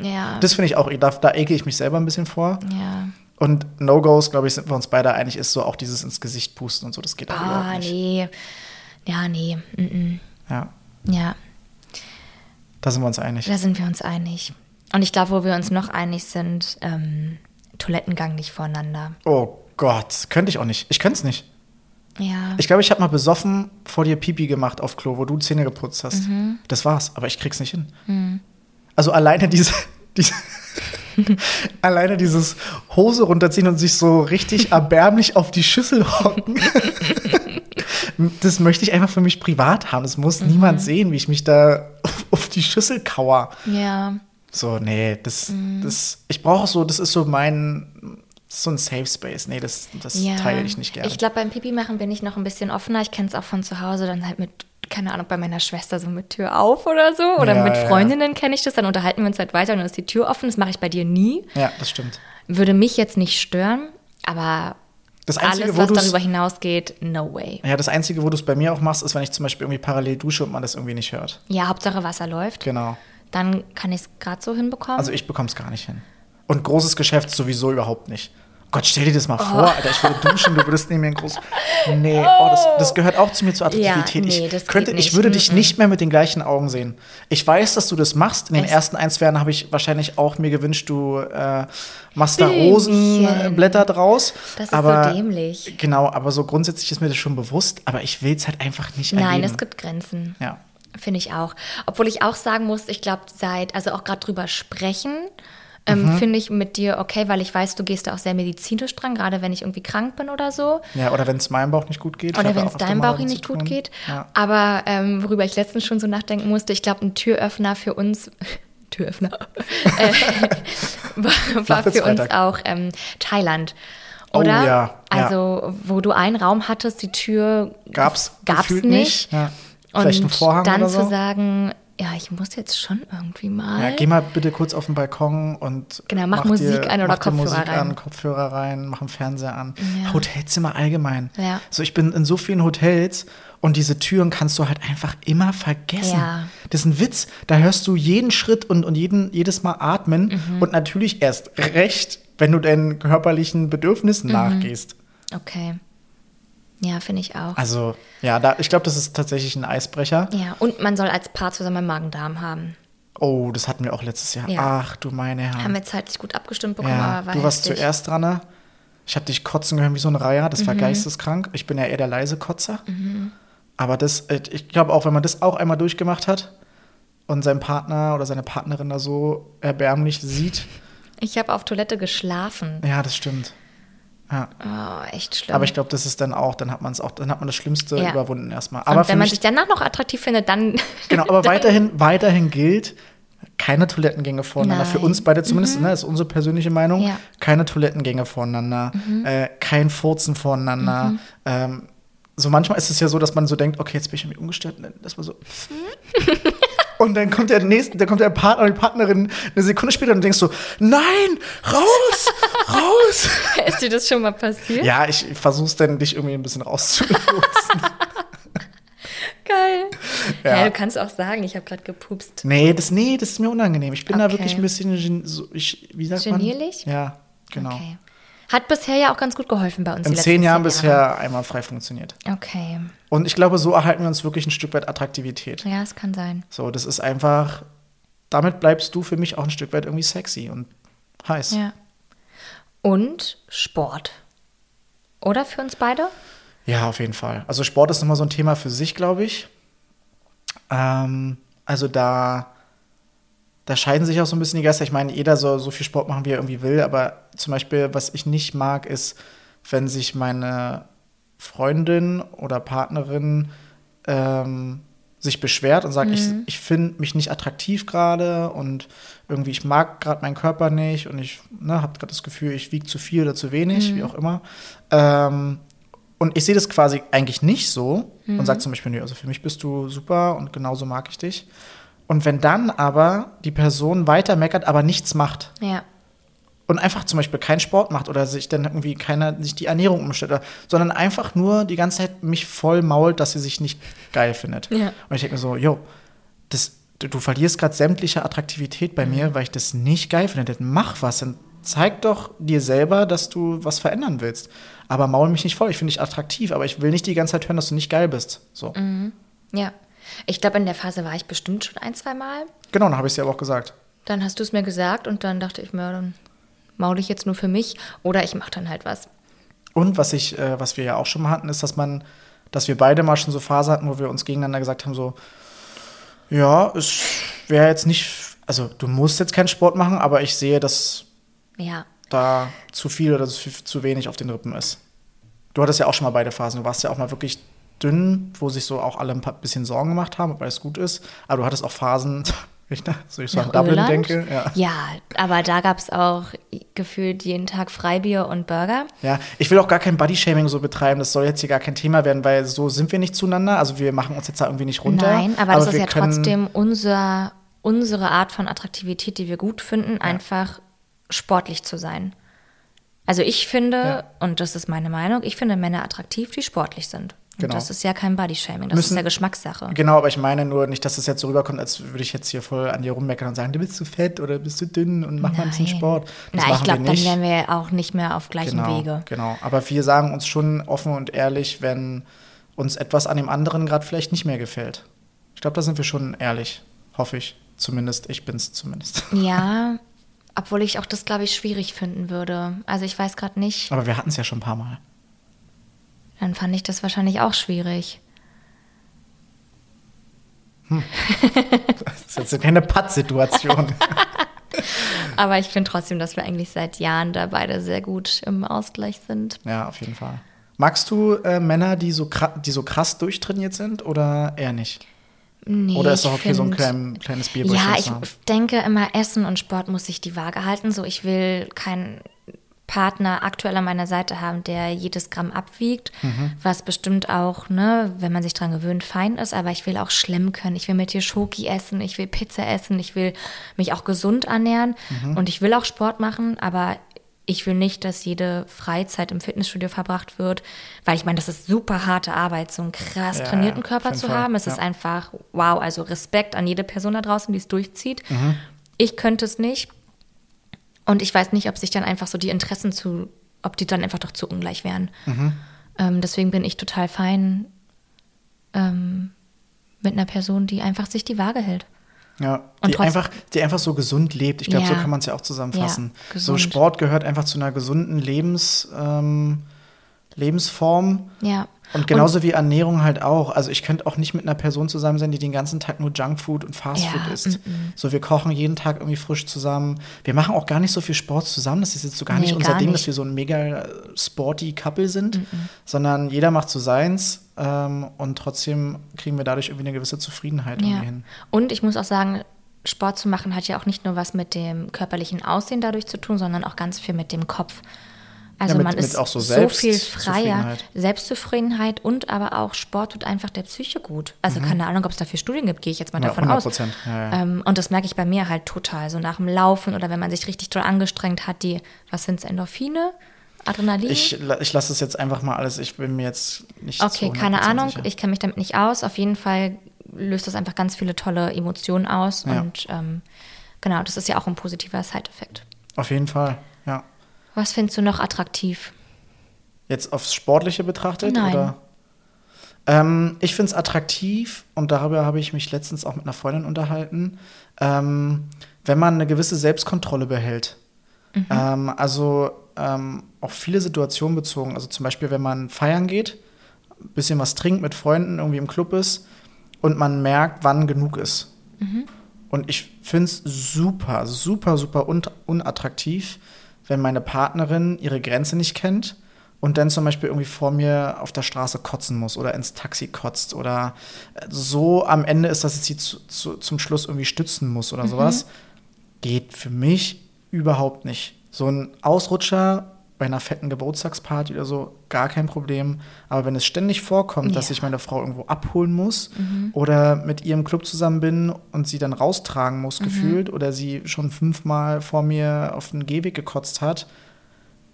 Ja, Das finde ich auch, da, da ekel ich mich selber ein bisschen vor. ja. Und No-Gos, glaube ich, sind wir uns beide einig, ist so auch dieses ins Gesicht pusten und so, das geht auch Ah, nicht. nee. Ja, nee. Mm -mm. Ja, Ja, da sind wir uns einig. da sind wir uns einig. Und ich glaube, wo wir uns noch einig sind, ähm, Toilettengang nicht voreinander. Oh Gott, könnte ich auch nicht. Ich könnte es nicht. Ja. Ich glaube, ich habe mal besoffen vor dir Pipi gemacht auf Klo, wo du Zähne geputzt hast. Mhm. Das war's, aber ich krieg's nicht hin. Also alleine diese, diese Alleine dieses Hose runterziehen und sich so richtig erbärmlich auf die Schüssel hocken. das möchte ich einfach für mich privat haben. Es muss mhm. niemand sehen, wie ich mich da auf die Schüssel kauer. Ja. So, nee, das, mhm. das, ich brauche so, das ist so mein, so ein Safe Space. Nee, das, das ja. teile ich nicht gerne. Ich glaube, beim Pipi machen bin ich noch ein bisschen offener. Ich kenne es auch von zu Hause, dann halt mit, keine Ahnung, bei meiner Schwester so mit Tür auf oder so. Oder ja, mit Freundinnen ja. kenne ich das. Dann unterhalten wir uns halt weiter und dann ist die Tür offen. Das mache ich bei dir nie. Ja, das stimmt. Würde mich jetzt nicht stören, aber das Einzige, Alles, was darüber hinausgeht, no way. Ja, das Einzige, wo du es bei mir auch machst, ist, wenn ich zum Beispiel irgendwie parallel dusche und man das irgendwie nicht hört. Ja, Hauptsache Wasser läuft. Genau. Dann kann ich es gerade so hinbekommen. Also ich bekomme es gar nicht hin. Und großes Geschäft sowieso überhaupt nicht. Gott, stell dir das mal oh. vor, Alter, ich würde duschen, du würdest neben mir ein groß. Nee, oh, das, das, gehört auch zu mir zur Attraktivität. Ja, nee, ich, könnte, ich würde dich nicht mehr mit den gleichen Augen sehen. Ich weiß, dass du das machst. In den Echt? ersten ein, zwei Jahren habe ich wahrscheinlich auch mir gewünscht, du äh, machst da Rosenblätter draus. Das ist aber, so dämlich. Genau, aber so grundsätzlich ist mir das schon bewusst, aber ich will es halt einfach nicht Nein, erleben. es gibt Grenzen. Ja. Finde ich auch. Obwohl ich auch sagen muss, ich glaube, seit, also auch gerade drüber sprechen, ähm, mhm. finde ich mit dir okay, weil ich weiß, du gehst da auch sehr medizinisch dran, gerade wenn ich irgendwie krank bin oder so. Ja, oder wenn es meinem Bauch nicht gut geht. Oder wenn es deinem Bauch nicht gut geht. Ja. Aber ähm, worüber ich letztens schon so nachdenken musste, ich glaube, ein Türöffner für uns. Türöffner. äh, war, für uns auch ähm, Thailand. Oder? Oh, ja, also, wo du einen Raum hattest, die Tür gab's, gab's nicht. nicht. Ja. Und dann so. zu sagen, ja, ich muss jetzt schon irgendwie mal. Ja, geh mal bitte kurz auf den Balkon und. Genau, mach, mach Musik dir, an oder mach Kopfhörer Musik rein. An, Kopfhörer rein, mach einen Fernseher an. Ja. Hotelzimmer allgemein. Ja. So, ich bin in so vielen Hotels und diese Türen kannst du halt einfach immer vergessen. Ja. Das ist ein Witz. Da hörst du jeden Schritt und, und jeden, jedes Mal atmen mhm. und natürlich erst recht, wenn du deinen körperlichen Bedürfnissen mhm. nachgehst. Okay. Ja, finde ich auch. Also, ja, da, ich glaube, das ist tatsächlich ein Eisbrecher. Ja, und man soll als Paar zusammen Magen-Darm haben. Oh, das hatten wir auch letztes Jahr. Ja. Ach, du meine Herren. Haben wir zeitlich gut abgestimmt bekommen, ja, aber war Du warst heftig. zuerst dran, ne? Ich habe dich kotzen gehört wie so ein Reiher. Das war Mhm. geisteskrank. Ich bin ja eher der leise Kotzer. Mhm. Aber das, äh, ich glaube auch, wenn man das auch einmal durchgemacht hat und seinen Partner oder seine Partnerin da so erbärmlich sieht. Ich habe auf Toilette geschlafen. Ja, das stimmt. Ja. Oh, echt schlimm. Aber ich glaube, das ist dann auch, dann hat man es auch, dann hat man das Schlimmste Ja. überwunden erstmal. und Aber für wenn man sich danach noch attraktiv findet, dann. genau, aber weiterhin, weiterhin gilt, keine Toilettengänge voneinander. Für Nein. uns beide zumindest, ne, ist unsere persönliche Meinung. Ja. Keine Toilettengänge voneinander, äh, kein Furzen voneinander. Ähm, so manchmal ist es ja so, dass man so denkt, okay, jetzt bin ich irgendwie. Und dann ist man so. Und dann kommt der nächste, dann kommt der Partner oder die Partnerin eine Sekunde später und du denkst so, nein, raus, raus. Ist dir das schon mal passiert? Ja, ich versuch's dann, dich irgendwie ein bisschen rauszulotsen. Geil. Ja. Ja. du kannst auch sagen, ich habe gerade gepupst. nee, das, nee, das ist mir unangenehm. Ich bin da Okay. wirklich ein bisschen, so, ich, wie sagt Genierlich? man? Ja, genau. Okay. Hat bisher ja auch ganz gut geholfen bei uns. In zehn Jahren Jahre. bisher einmal frei funktioniert. Okay. Und ich glaube, so erhalten wir uns wirklich ein Stück weit Attraktivität. Ja, es kann sein. So, das ist einfach, damit bleibst du für mich auch ein Stück weit irgendwie sexy und heiß. Ja. Und Sport. Oder für uns beide? Ja, auf jeden Fall. Also Sport ist immer so ein Thema für sich, glaube ich. Ähm, also da, da scheiden sich auch so ein bisschen die Geister. Ich meine, jeder soll so viel Sport machen, wie er irgendwie will. Aber zum Beispiel, was ich nicht mag, ist, wenn sich meine Freundin oder Partnerin ähm, sich beschwert und sagt, ich, ich finde mich nicht attraktiv gerade und irgendwie ich mag gerade meinen Körper nicht und ich ne, habe gerade das Gefühl, ich wiege zu viel oder zu wenig, wie auch immer. Ähm, und ich sehe das quasi eigentlich nicht so und sage zum Beispiel, nee, also für mich bist du super und genauso mag ich dich. Und wenn dann aber die Person weiter meckert, aber nichts macht Ja. und einfach zum Beispiel keinen Sport macht oder sich dann irgendwie keiner, sich die Ernährung umstellt, sondern einfach nur die ganze Zeit mich voll mault, dass sie sich nicht geil findet. Ja. Und ich denke mir so, yo, das, du, verlierst gerade sämtliche Attraktivität bei mir, weil ich das nicht geil finde. Dann mach was, dann zeig doch dir selber, dass du was verändern willst. Aber maul mich nicht voll, ich finde dich attraktiv, aber ich will nicht die ganze Zeit hören, dass du nicht geil bist. So. Ja. Ich glaube, in der Phase war ich bestimmt schon ein, zwei Mal. Genau, dann habe ich es dir aber auch gesagt. Dann hast du es mir gesagt und dann dachte ich mir, dann maul ich jetzt nur für mich oder ich mache dann halt was. Und was ich, äh, was wir ja auch schon mal hatten, ist, dass man, dass wir beide mal schon so Phase hatten, wo wir uns gegeneinander gesagt haben, so, ja, es wäre jetzt nicht, also du musst jetzt keinen Sport machen, aber ich sehe, dass Ja. da zu viel oder zu, zu wenig auf den Rippen ist. Du hattest ja auch schon mal beide Phasen. Du warst ja auch mal wirklich dünn, wo sich so auch alle ein bisschen Sorgen gemacht haben, ob alles gut ist. Aber du hattest auch Phasen, ich, so ich so an Dublin Irland? denke. Ja. Ja, aber da gab es auch gefühlt jeden Tag Freibier und Burger. ja, ich will auch gar kein Bodyshaming so betreiben. Das soll jetzt hier gar kein Thema werden, weil so sind wir nicht zueinander. Also wir machen uns jetzt da irgendwie nicht runter. Nein, aber, das ist ja trotzdem unser, unsere Art von Attraktivität, die wir gut finden, einfach sportlich zu sein. Also ich finde, Ja. und das ist meine Meinung, ich finde Männer attraktiv, die sportlich sind. Und Genau. das ist ja kein Bodyshaming, das Müssen- ist ja Geschmackssache. Genau, aber ich meine nur nicht, dass es jetzt so rüberkommt, als würde ich jetzt hier voll an dir rummeckern und sagen, du bist zu fett oder bist du dünn und mach mal ein bisschen Nein. Sport. Das Na, ich glaube, dann wären wir auch nicht mehr auf gleichem genau, Wege. Genau, aber wir sagen uns schon offen und ehrlich, wenn uns etwas an dem anderen gerade vielleicht nicht mehr gefällt. Ich glaube, da sind wir schon ehrlich, hoffe ich. Zumindest, ich bin's zumindest. Ja, obwohl ich auch das, glaube ich, schwierig finden würde. Also ich weiß gerade nicht, Aber wir hatten es ja schon ein paar Mal. Dann fand ich das wahrscheinlich auch schwierig. Das ist jetzt keine Pattsituation. Aber ich finde trotzdem, dass wir eigentlich seit Jahren da beide sehr gut im Ausgleich sind. ja, auf jeden Fall. Magst du äh, Männer, die so, die so krass durchtrainiert sind oder eher nicht? Nee, Oder ist doch okay, so ein find- klein, kleines Bierbrötchen Ja, ich denke immer, Essen und Sport muss sich die Waage halten. So, ich will keinen Partner aktuell an meiner Seite haben, der jedes Gramm abwiegt, Mhm. was bestimmt auch, ne, wenn man sich dran gewöhnt, fein ist. Aber ich will auch schlemmen können. Ich will mit dir Schoki essen, ich will Pizza essen, ich will mich auch gesund ernähren Mhm. und ich will auch Sport machen, aber ich will nicht, dass jede Freizeit im Fitnessstudio verbracht wird, weil ich meine, das ist super harte Arbeit, so einen krass Ja, trainierten Körper zu haben. Es ja. ist einfach wow, also Respekt an jede Person da draußen, die es durchzieht. Mhm. Ich könnte es nicht. Und ich weiß nicht, ob sich dann einfach so die Interessen zu, ob die dann einfach doch zu ungleich wären. Mhm. Ähm, deswegen bin ich total fein ähm, mit einer Person, die einfach sich die Waage hält. Ja, Und die einfach, die einfach so gesund lebt. Ich glaube, so Ja. kann man es ja auch zusammenfassen. Ja, so. Sport gehört einfach zu einer gesunden Lebens, ähm, Lebensform. Ja. Und genauso wie Ernährung halt auch. Also ich könnte auch nicht mit einer Person zusammen sein, die den ganzen Tag nur Junkfood und Fastfood Ja, isst. So, wir kochen jeden Tag irgendwie frisch zusammen. Wir machen auch gar nicht so viel Sport zusammen. Das ist jetzt so gar Nee, nicht unser gar Ding, nicht. dass wir so ein mega sporty Couple sind, sondern jeder macht so seins ähm, und trotzdem kriegen wir dadurch irgendwie eine gewisse Zufriedenheit Ja. irgendwie hin. Und ich muss auch sagen, Sport zu machen hat ja auch nicht nur was mit dem körperlichen Aussehen dadurch zu tun, sondern auch ganz viel mit dem Kopf. Also Ja, mit- man ist auch so so viel freier. Selbstzufriedenheit. Und aber auch Sport tut einfach der Psyche gut. Also keine Ahnung, ob es dafür Studien gibt, gehe ich jetzt mal Mhm. Ja, davon 100 aus. Prozent. Ja. Ähm, und das merke ich bei mir halt total. So nach dem Laufen oder wenn man sich richtig doll angestrengt hat, die, was sind es, Endorphine? Adrenalin? Ich, ich lasse es jetzt einfach mal alles. Ich bin mir jetzt nicht Okay, keine 100% Ahnung. sicher. Ich kenne mich damit nicht aus. Auf jeden Fall löst das einfach ganz viele tolle Emotionen aus. Und ähm, genau, das ist ja auch ein positiver Side-Effekt. Auf jeden Fall. Was findest du noch attraktiv? Jetzt aufs Sportliche betrachtet? Nein. Oder? Ähm, ich finde es attraktiv und darüber habe ich mich letztens auch mit einer Freundin unterhalten, ähm, wenn man eine gewisse Selbstkontrolle behält. Ähm, also ähm, auf viele Situationen bezogen. Also zum Beispiel, wenn man feiern geht, ein bisschen was trinkt mit Freunden, irgendwie im Club ist und man merkt, wann genug ist. Und ich finde es super, super, super un unattraktiv, wenn meine Partnerin ihre Grenze nicht kennt und dann zum Beispiel irgendwie vor mir auf der Straße kotzen muss oder ins Taxi kotzt oder so am Ende ist, dass ich sie zu, zu, zum Schluss irgendwie stützen muss oder sowas. Geht für mich überhaupt nicht. So ein Ausrutscher bei einer fetten Geburtstagsparty oder so, gar kein Problem. Aber wenn es ständig vorkommt, dass Ja. ich meine Frau irgendwo abholen muss oder mit ihr im Club zusammen bin und sie dann raustragen muss, gefühlt, oder sie schon fünfmal vor mir auf den Gehweg gekotzt hat,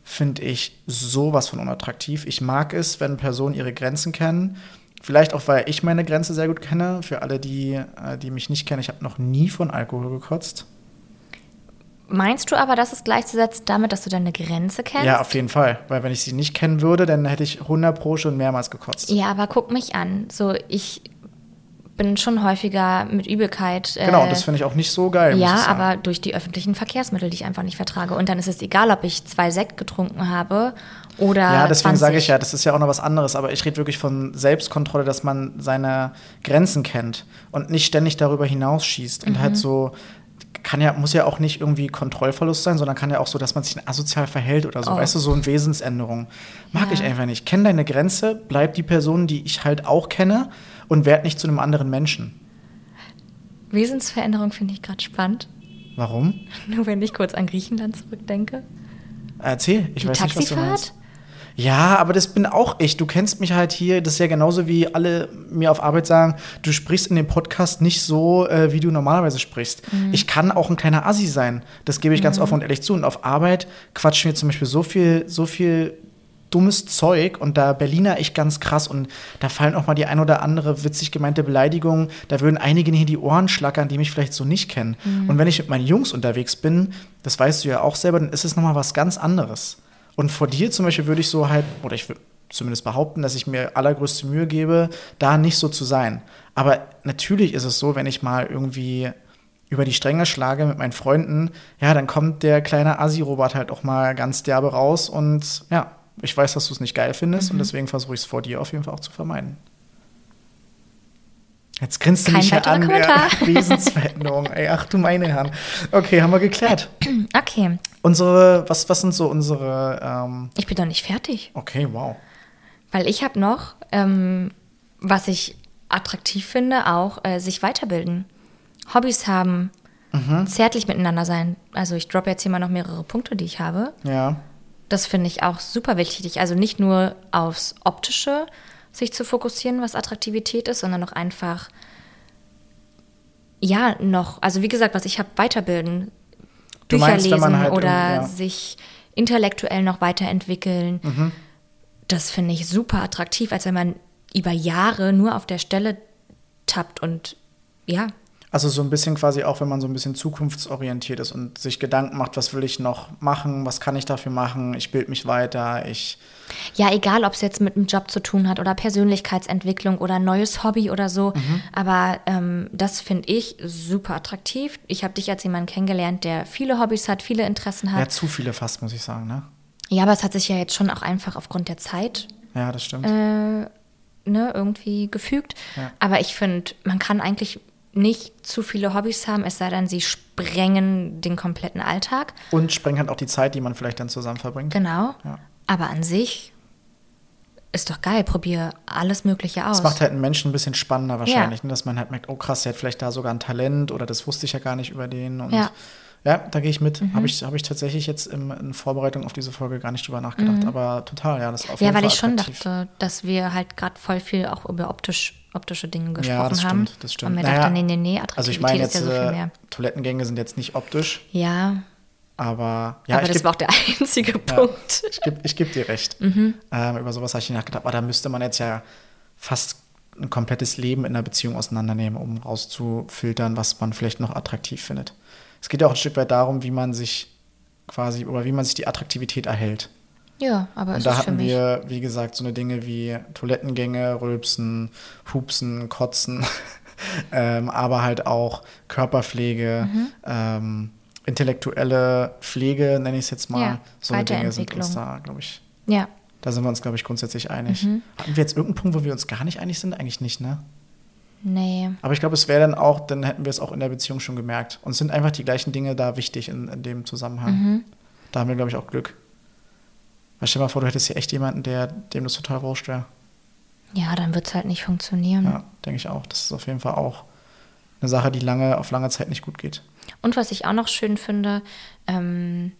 finde ich sowas von unattraktiv. Ich mag es, wenn Personen ihre Grenzen kennen. Vielleicht auch, weil ich meine Grenze sehr gut kenne. Für alle, die, äh, die mich nicht kennen, ich habe noch nie von Alkohol gekotzt. Meinst du aber, das ist gleichzusetzen damit, dass du deine Grenze kennst? Ja, auf jeden Fall. Weil wenn ich sie nicht kennen würde, dann hätte ich 100 pro schon mehrmals gekotzt. Ja, aber guck mich an. So, ich bin schon häufiger mit Übelkeit. Äh, Genau, und das finde ich auch nicht so geil. Ja, aber durch die öffentlichen Verkehrsmittel, die ich einfach nicht vertrage. Und dann ist es egal, ob ich zwei Sekt getrunken habe oder. Ja, deswegen 20. sage ich ja, das ist ja auch noch was anderes, aber ich rede wirklich von Selbstkontrolle, dass man seine Grenzen kennt und nicht ständig darüber hinausschießt und Mhm. halt so kann ja, muss ja auch nicht irgendwie Kontrollverlust sein, sondern kann ja auch so, dass man sich asozial verhält oder so. Oh. Weißt du, so eine Wesensänderung. Mag Ja. ich einfach nicht. Kenn deine Grenze, bleib die Person, die ich halt auch kenne und werd nicht zu einem anderen Menschen. Wesensveränderung finde ich gerade spannend. Warum? Nur wenn ich kurz an Griechenland zurückdenke. Erzähl, ich Die weiß nicht, was du Taxifahrt? meinst. Ja, aber das bin auch ich. Du kennst mich halt hier. Das ist ja genauso wie alle mir auf Arbeit sagen, du sprichst in dem Podcast nicht so, äh, wie du normalerweise sprichst. Ich kann auch ein kleiner Assi sein. Das gebe ich ganz offen und ehrlich zu. Und auf Arbeit quatschen wir zum Beispiel so viel, so viel dummes Zeug und da Berliner ich ganz krass und da fallen auch mal die ein oder andere witzig gemeinte Beleidigung. Da würden einige hier die Ohren schlackern, die mich vielleicht so nicht kennen. Und wenn ich mit meinen Jungs unterwegs bin, das weißt du ja auch selber, dann ist es nochmal was ganz anderes. Und vor dir zum Beispiel würde ich so halt, oder ich würde zumindest behaupten, dass ich mir allergrößte Mühe gebe, da nicht so zu sein. Aber natürlich ist es so, wenn ich mal irgendwie über die Stränge schlage mit meinen Freunden, ja, dann kommt der kleine Assi-Robot halt auch mal ganz derbe raus und ja, ich weiß, dass du es nicht geil findest und deswegen versuche ich es vor dir auf jeden Fall auch zu vermeiden. Jetzt grinst du Kein mich ja an, Kommentar. der Wesensveränderung. Ey, ach du meine Herren. Okay, haben wir geklärt. Okay, Unsere, was, was sind so unsere, ähm, ich bin doch nicht fertig. okay, wow. Weil ich habe noch, ähm, was ich attraktiv finde, auch äh, sich weiterbilden. Hobbys haben, zärtlich miteinander sein. Also ich droppe jetzt hier mal noch mehrere Punkte, die ich habe. Ja. Das finde ich auch super wichtig. Also nicht nur aufs Optische sich zu fokussieren, was Attraktivität ist, sondern auch einfach, ja, noch, also wie gesagt, was ich habe, weiterbilden, Bücher meinst, lesen halt oder ja. sich intellektuell noch weiterentwickeln. Mhm. Das finde ich super attraktiv, als wenn man über Jahre nur auf der Stelle tappt und ja, Also so ein bisschen quasi auch, wenn man so ein bisschen zukunftsorientiert ist und sich Gedanken macht, was will ich noch machen, was kann ich dafür machen, ich bilde mich weiter, ich. Ja, egal, ob es jetzt mit einem Job zu tun hat oder Persönlichkeitsentwicklung oder neues Hobby oder so. Mhm. Aber ähm, das finde ich super attraktiv. Ich habe dich als jemanden kennengelernt, der viele Hobbys hat, viele Interessen Ja, hat. zu viele fast, muss ich sagen, ne? Ja, aber es hat sich ja jetzt schon auch einfach aufgrund der Zeit Ja, das stimmt. äh, ne, irgendwie gefügt. Ja. Aber ich finde, man kann eigentlich nicht zu viele Hobbys haben, es sei denn, sie sprengen den kompletten Alltag. Und sprengt halt auch die Zeit, die man vielleicht dann zusammen verbringt. Genau. Ja. Aber an sich ist doch geil. Probier alles Mögliche aus. Das macht halt einen Menschen ein bisschen spannender wahrscheinlich, ne? dass man halt merkt, oh krass, der hat vielleicht da sogar ein Talent oder das wusste ich ja gar nicht über den. Und Ja. ja, da gehe ich mit. Mhm. Habe ich, hab ich tatsächlich jetzt im, in Vorbereitung auf diese Folge gar nicht drüber nachgedacht, aber total, ja, das ist auf Mhm. ja, weil Fall ich schon attraktiv. dachte, dass wir halt gerade voll viel auch über optisch, optische Dinge gesprochen Ja, das haben. stimmt, das stimmt. Und mir Naja, dachte, nee, nee, nee, Attraktivität Also ich meine ist jetzt, ja so viel mehr. Toilettengänge sind jetzt nicht optisch, Ja, aber ja, aber das geb- war auch der einzige Ja, Punkt. ich gebe ich geb dir recht. Mhm. Ähm, über sowas habe ich nachgedacht. Aber da müsste man jetzt ja fast ein komplettes Leben in einer Beziehung auseinandernehmen, um rauszufiltern, was man vielleicht noch attraktiv findet. Es geht ja auch ein Stück weit darum, wie man sich quasi oder wie man sich die Attraktivität erhält. Ja, aber Und es da ist für hatten wir, wie gesagt, so eine Dinge wie Toilettengänge, Rülpsen, Hupsen, Kotzen, ähm, aber halt auch Körperpflege, Mhm. ähm, intellektuelle Pflege, nenne ich es jetzt mal. Ja, so eine Dinge sind uns da, glaube ich, Ja, da sind wir uns, glaube ich, grundsätzlich einig. Mhm. Hatten wir jetzt irgendeinen Punkt, wo wir uns gar nicht einig sind? Eigentlich nicht, ne? nee. Aber ich glaube, es wäre dann auch, dann hätten wir es auch in der Beziehung schon gemerkt. Und es sind einfach die gleichen Dinge da wichtig in, in dem Zusammenhang. Mhm. Da haben wir, glaube ich, auch Glück. Weil stell dir mal vor, du hättest hier echt jemanden, der, dem das total wurscht wäre. Ja, dann wird es halt nicht funktionieren. Ja, denke ich auch. Das ist auf jeden Fall auch eine Sache, die lange, auf lange Zeit nicht gut geht. Und was ich auch noch schön finde, ähm,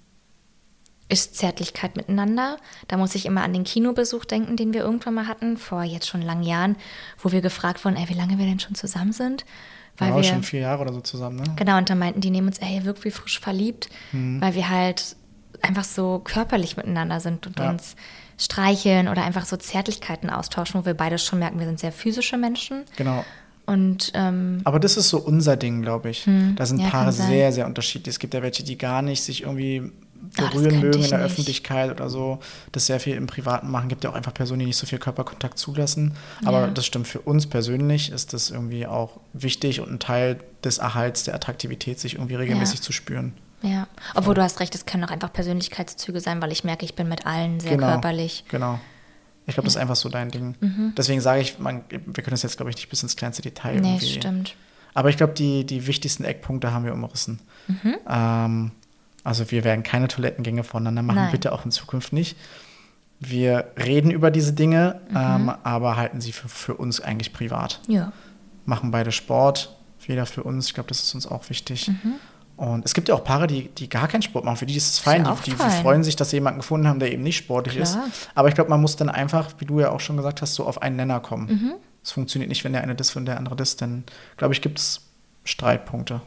ist Zärtlichkeit miteinander. Da muss ich immer an den Kinobesuch denken, den wir irgendwann mal hatten, vor jetzt schon langen Jahren, wo wir gefragt wurden, ey, wie lange wir denn schon zusammen sind. Weil ja, wir, schon vier Jahre oder so zusammen, ne? Genau, und dann meinten die, nehmen uns, ey, wirklich wie frisch verliebt, Mhm. weil wir halt einfach so körperlich miteinander sind und Ja. uns streicheln oder einfach so Zärtlichkeiten austauschen, wo wir beide schon merken, wir sind sehr physische Menschen. Genau. Und ähm, Aber das ist so unser Ding, glaube ich. Da sind Hm. ja, Paare sehr, sehr unterschiedlich. Es gibt ja welche, die gar nicht sich irgendwie berühren könnte mögen in der nicht. Öffentlichkeit oder so, das sehr viel im Privaten machen. Gibt ja auch einfach Personen, die nicht so viel Körperkontakt zulassen. Aber Ja. das stimmt, für uns persönlich ist das irgendwie auch wichtig und ein Teil des Erhalts der Attraktivität, sich irgendwie regelmäßig Ja. zu spüren. Ja, obwohl du hast recht, es können auch einfach Persönlichkeitszüge sein, weil ich merke, ich bin mit allen sehr Genau. körperlich. Genau. Ich glaube, das ist einfach so dein Ding. Mhm. Deswegen sage ich, man, wir können das jetzt, glaube ich, nicht bis ins kleinste Detail Nee, irgendwie. stimmt. Aber ich glaube, die, die wichtigsten Eckpunkte haben wir umrissen. Mhm. Ähm, also wir werden keine Toilettengänge voneinander machen, Nein. bitte auch in Zukunft nicht. Wir reden über diese Dinge, Mhm. ähm, aber halten sie für, für uns eigentlich privat. Ja. Machen beide Sport, jeder für uns. Ich glaube, das ist uns auch wichtig. Und es gibt ja auch Paare, die, die gar keinen Sport machen. Für die ist es fein. ja Die, die fein. freuen sich, dass sie jemanden gefunden haben, der eben nicht sportlich Klar. ist. Aber ich glaube, man muss dann einfach, wie du ja auch schon gesagt hast, so auf einen Nenner kommen. Mhm. Es funktioniert nicht, wenn der eine das und der andere das. Dann, glaube ich, gibt es Streitpunkte.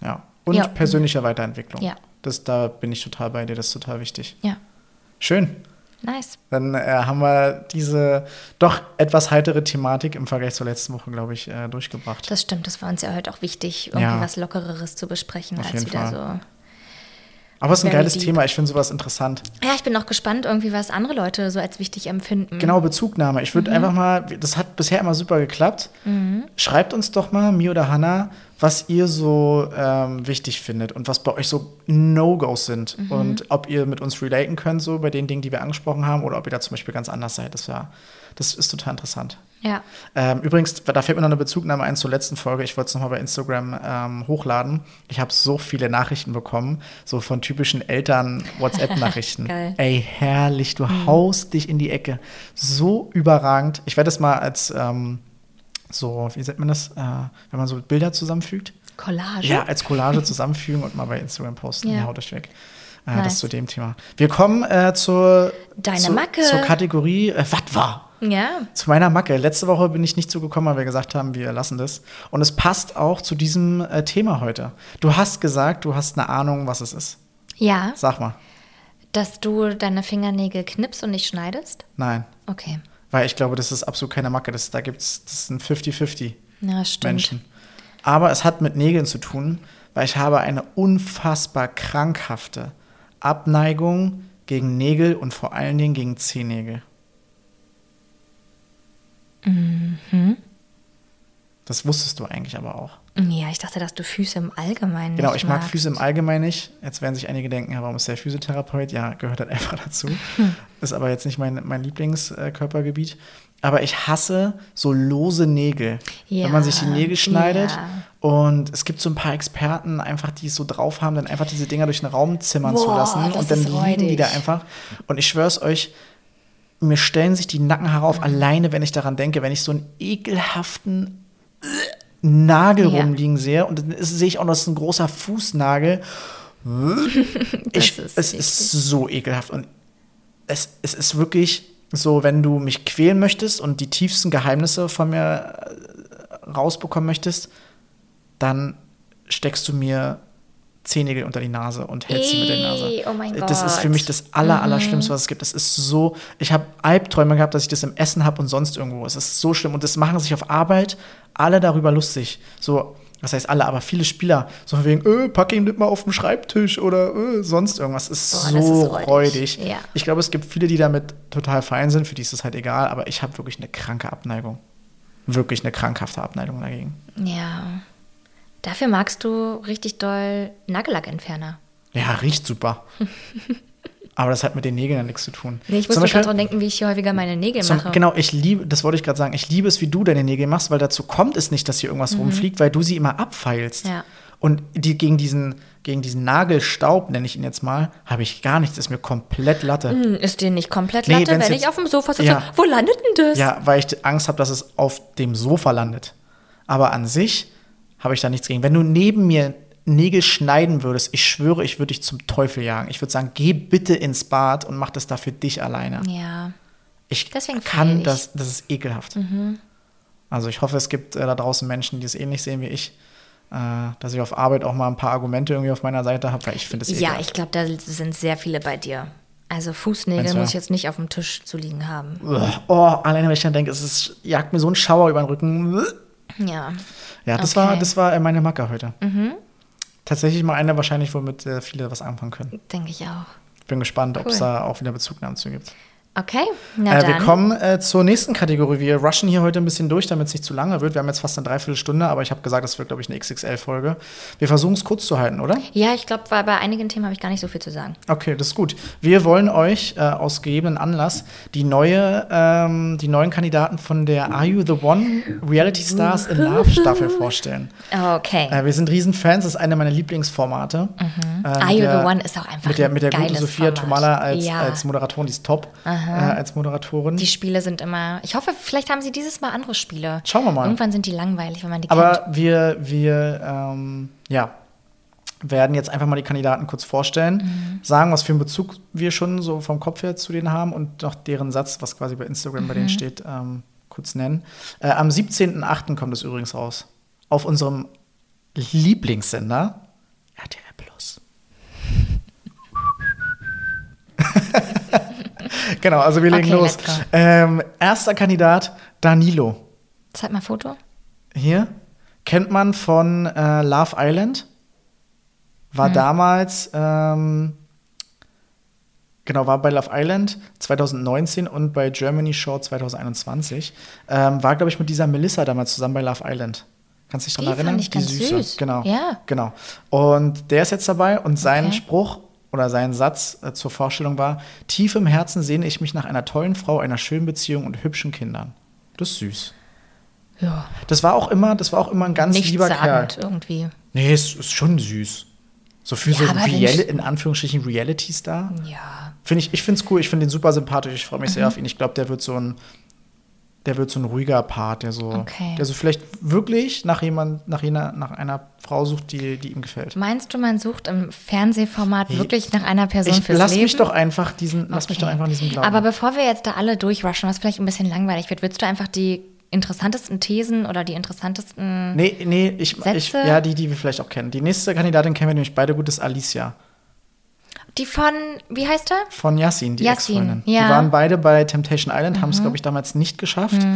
Ja. Und Mhm. Ja. persönliche Weiterentwicklung. Ja. Das, da bin ich total bei dir. Das ist total wichtig. Ja. Schön. Nice. Dann äh, haben wir diese doch etwas heitere Thematik im Vergleich zur letzten Woche, glaube ich, äh, durchgebracht. Das stimmt, das war uns ja heute auch wichtig, irgendwie Ja. was Lockereres zu besprechen, Auf als wieder Fall. Aber es ist ein very geiles deep. Thema. Ich finde sowas interessant. Ja, ich bin auch gespannt, irgendwie, was andere Leute so als wichtig empfinden. Genau, Bezugnahme. Ich Mhm. würde einfach mal, das hat bisher immer super geklappt. Schreibt uns doch mal, mir oder Hannah, was ihr so ähm, wichtig findet und was bei euch so No-Gos sind. Mhm. Und ob ihr mit uns relaten könnt, so bei den Dingen, die wir angesprochen haben, oder ob ihr da zum Beispiel ganz anders seid. Das, wär, das ist total interessant. Ja. Ähm, übrigens, da fällt mir noch eine Bezugnahme ein zur letzten Folge. Ich wollte es nochmal bei Instagram ähm, hochladen. Ich habe so viele Nachrichten bekommen, so von typischen Eltern-WhatsApp-Nachrichten. Ey, herrlich, du haust dich in die Ecke. So überragend. Ich werde das mal als ähm, so, wie nennt man das, äh, wenn man so Bilder zusammenfügt? Collage. Ja, als Collage zusammenfügen und mal bei Instagram posten. Ja. Ja, haut euch weg. Äh, Nice. Das zu dem Thema. Wir kommen äh, zur, Deine zu, Macke. zur Kategorie äh, Was war? Ja. Zu meiner Macke. Letzte Woche bin ich nicht zugekommen, weil wir gesagt haben, wir lassen das. Und es passt auch zu diesem äh, Thema heute. Du hast gesagt, du hast eine Ahnung, was es ist. Ja, Sag mal. dass du deine Fingernägel knippst und nicht schneidest? Nein. Okay. Weil ich glaube, das ist absolut keine Macke. Das, da gibt's, das sind 50-50 Ja, stimmt. Menschen. Aber es hat mit Nägeln zu tun, weil ich habe eine unfassbar krankhafte Abneigung gegen Nägel und vor allen Dingen gegen Zehennägel. Mhm. Das wusstest du eigentlich aber auch. Ja, ich dachte, dass du Füße im Allgemeinen Genau, ich mag magst. Füße im Allgemeinen nicht. Jetzt werden sich einige denken, ja, warum ist der Physiotherapeut? Ja, gehört halt einfach dazu. Hm. Ist aber jetzt nicht mein, mein Lieblingskörpergebiet. Aber ich hasse so lose Nägel. Ja, Wenn man sich die Nägel schneidet. ja. Und es gibt so ein paar Experten, einfach, die es so drauf haben, dann einfach diese Dinger durch den Raum zimmern zu Boah, lassen. das Und dann liegen die da einfach. Und ich schwöre es euch, mir stellen sich die Nackenhaare auf, alleine, wenn ich daran denke, wenn ich so einen ekelhaften Nagel Ja. rumliegen sehe. Und dann sehe ich auch noch, das ist ein großer Fußnagel. ich, ist es ist so ekelhaft. Und es, es ist wirklich so, wenn du mich quälen möchtest und die tiefsten Geheimnisse von mir äh, rausbekommen möchtest, dann steckst du mir Zehennägel unter die Nase und hältst sie mit der Nase. Oh mein Das ist für Gott. mich das aller, Allerschlimmste, was es gibt. Das ist so, ich habe Albträume gehabt, dass ich das im Essen habe und sonst irgendwo. Es ist so schlimm. Und das machen sich auf Arbeit alle darüber lustig. So, was heißt alle, aber viele Spieler, so von wegen, äh, pack ihn nicht mal auf den Schreibtisch oder äh, sonst irgendwas. Es ist Boah, so ist räudig. Ja. Ich glaube, es gibt viele, die damit total fein sind, für die ist es halt egal, aber ich habe wirklich eine kranke Abneigung. Wirklich eine krankhafte Abneigung dagegen. Ja. Dafür magst du richtig doll Nagellackentferner. Ja, riecht super. aber das hat mit den Nägeln ja nichts zu tun. Nee, ich musste Beispiel- gerade dran denken, wie ich hier häufiger meine Nägel Zum, mache. genau, ich liebe, das wollte ich gerade sagen, ich liebe es, wie du deine Nägel machst, weil dazu kommt es nicht, dass hier irgendwas rumfliegt, weil du sie immer abfeilst. Mhm. Ja. Und die, gegen, diesen, gegen diesen Nagelstaub, nenne ich ihn jetzt mal, habe ich gar nichts, ist mir komplett Latte. Hm, Ist dir nicht komplett Nee, Latte, wenn's wenn jetzt- ich auf dem Sofa sitze? Ja. Wo landet denn das? Ja, weil ich Angst habe, dass es auf dem Sofa landet. Aber an sich habe ich da nichts gegen. Wenn du neben mir Nägel schneiden würdest, ich schwöre, ich würde dich zum Teufel jagen. Ich würde sagen, geh bitte ins Bad und mach das da für dich alleine. Ja. Ich Deswegen kann ich. Mhm. das, das ist ekelhaft. Also ich hoffe, es gibt äh, da draußen Menschen, die es ähnlich sehen wie ich, äh, dass ich auf Arbeit auch mal ein paar Argumente irgendwie auf meiner Seite habe, weil ich finde es Ja, ekelhaft. ich glaube, da sind sehr viele bei dir. Also Fußnägel du? muss ich jetzt nicht auf dem Tisch zu liegen haben. Oh, alleine wenn ich dann denke, es ist, jagt mir so ein Schauer über den Rücken. Ja. Ja, das Okay. war, das war äh, meine Macke heute. Tatsächlich mal eine wahrscheinlich, womit äh, viele was anfangen können. Denke ich auch. Bin gespannt, ob es Cool. da auch wieder Bezugnahmen zu gibt. Okay, na Äh, dann. wir kommen äh, zur nächsten Kategorie. Wir rushen hier heute ein bisschen durch, damit es nicht zu lange wird. Wir haben jetzt fast eine Dreiviertelstunde, aber ich habe gesagt, das wird, glaube ich, eine XXL-Folge. Wir versuchen es kurz zu halten, oder? ja, ich glaube, bei einigen Themen habe ich gar nicht so viel zu sagen. Okay, das ist gut. Wir wollen euch äh, aus gegebenen Anlass die, neue, ähm, die neuen Kandidaten von der Are You the One Reality Stars in Love Staffel vorstellen. Okay. Äh, wir sind Riesenfans, das ist eine meiner Lieblingsformate. Ähm, Are You der- the One ist auch einfach Mit der, mit der guten Sophia Format. Tomala als, Ja. als Moderatorin, die ist top äh, als Moderatorin. Die Spiele sind immer. Ich hoffe, vielleicht haben sie dieses Mal andere Spiele. Schauen wir mal. Irgendwann sind die langweilig, wenn man die kennt. Aber wir, wir ähm, ja, werden jetzt einfach mal die Kandidaten kurz vorstellen, Mhm. sagen, was für einen Bezug wir schon so vom Kopf her zu denen haben und noch deren Satz, was quasi bei Instagram bei denen Mhm. steht, ähm, kurz nennen. Äh, am 17.08. kommt es übrigens raus. Auf unserem Lieblingssender RTL Plus. Genau, also wir legen Okay, los. Ähm, erster Kandidat, Danilo. Zeig mal Foto. Hier kennt man von äh, Love Island. War damals, ähm, genau, war bei Love Island 2019 und bei Germany Show 2021. Ähm, war, glaube ich, mit dieser Melissa damals zusammen bei Love Island. Kannst du dich Die daran erinnern? fand ich ganz süß. Genau. Ja. Genau. Und der ist jetzt dabei und sein Okay. Spruch oder sein Satz äh, zur Vorstellung war: Tief im Herzen sehne ich mich nach einer tollen Frau, einer schönen Beziehung und hübschen Kindern. Das ist süß. Ja. Das war auch immer, das war auch immer ein ganz Nichts lieber Kerl. irgendwie. Nee, es ist schon süß. So für Ja, so Real in Anführungsstrichen Reality-Star. Ja. Finde ich, ich finde es cool, ich finde den super sympathisch, ich freue mich Mhm. sehr auf ihn. Ich glaube, der wird so ein, der wird so ein ruhiger Part, der so, Okay. der so vielleicht wirklich nach jemand, nach jener, nach einer Frau sucht, die, die ihm gefällt. Meinst du, man sucht im Fernsehformat wirklich nach einer Person Ich fürs lass Leben? mich doch einfach diesen, lass mich Okay. doch einfach an diesen Glauben. Aber bevor wir jetzt da alle durchrushen, was vielleicht ein bisschen langweilig wird, willst du einfach die interessantesten Thesen oder die interessantesten. nee, nee, ich, ich, Sätze? ja, die, die wir vielleicht auch kennen. Die nächste Kandidatin kennen wir nämlich beide gut, ist Alicia. Die von, wie heißt er? Von Yassin, die Ex-Freundin. ja. Mhm. Die waren beide bei Temptation Island, haben es, glaube ich, damals nicht geschafft.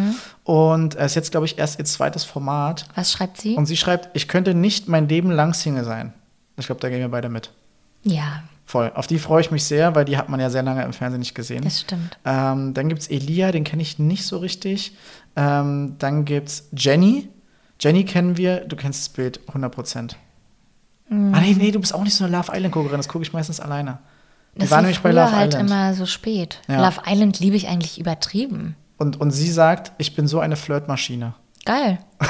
Und es ist jetzt, glaube ich, erst ihr zweites Format. Was schreibt sie? Und sie schreibt, ich könnte nicht mein Leben lang Single sein. Ich glaube, da gehen wir beide mit. ja, Voll. Auf die freue ich mich sehr, weil die hat man ja sehr lange im Fernsehen nicht gesehen. das stimmt. Ähm, dann gibt es Elia, den kenne ich nicht so richtig. Ähm, dann gibt es Jenny. Jenny kennen wir, du kennst das Bild 100 Prozent. Mhm. Ah, nee, nee, du bist auch nicht so eine Love Island-Guckerin, das gucke ich meistens alleine. Die Das war nämlich bei Love halt Island. immer so spät. Ja. Love Island liebe ich eigentlich übertrieben. Und, und sie sagt, ich bin so eine Flirtmaschine. Geil.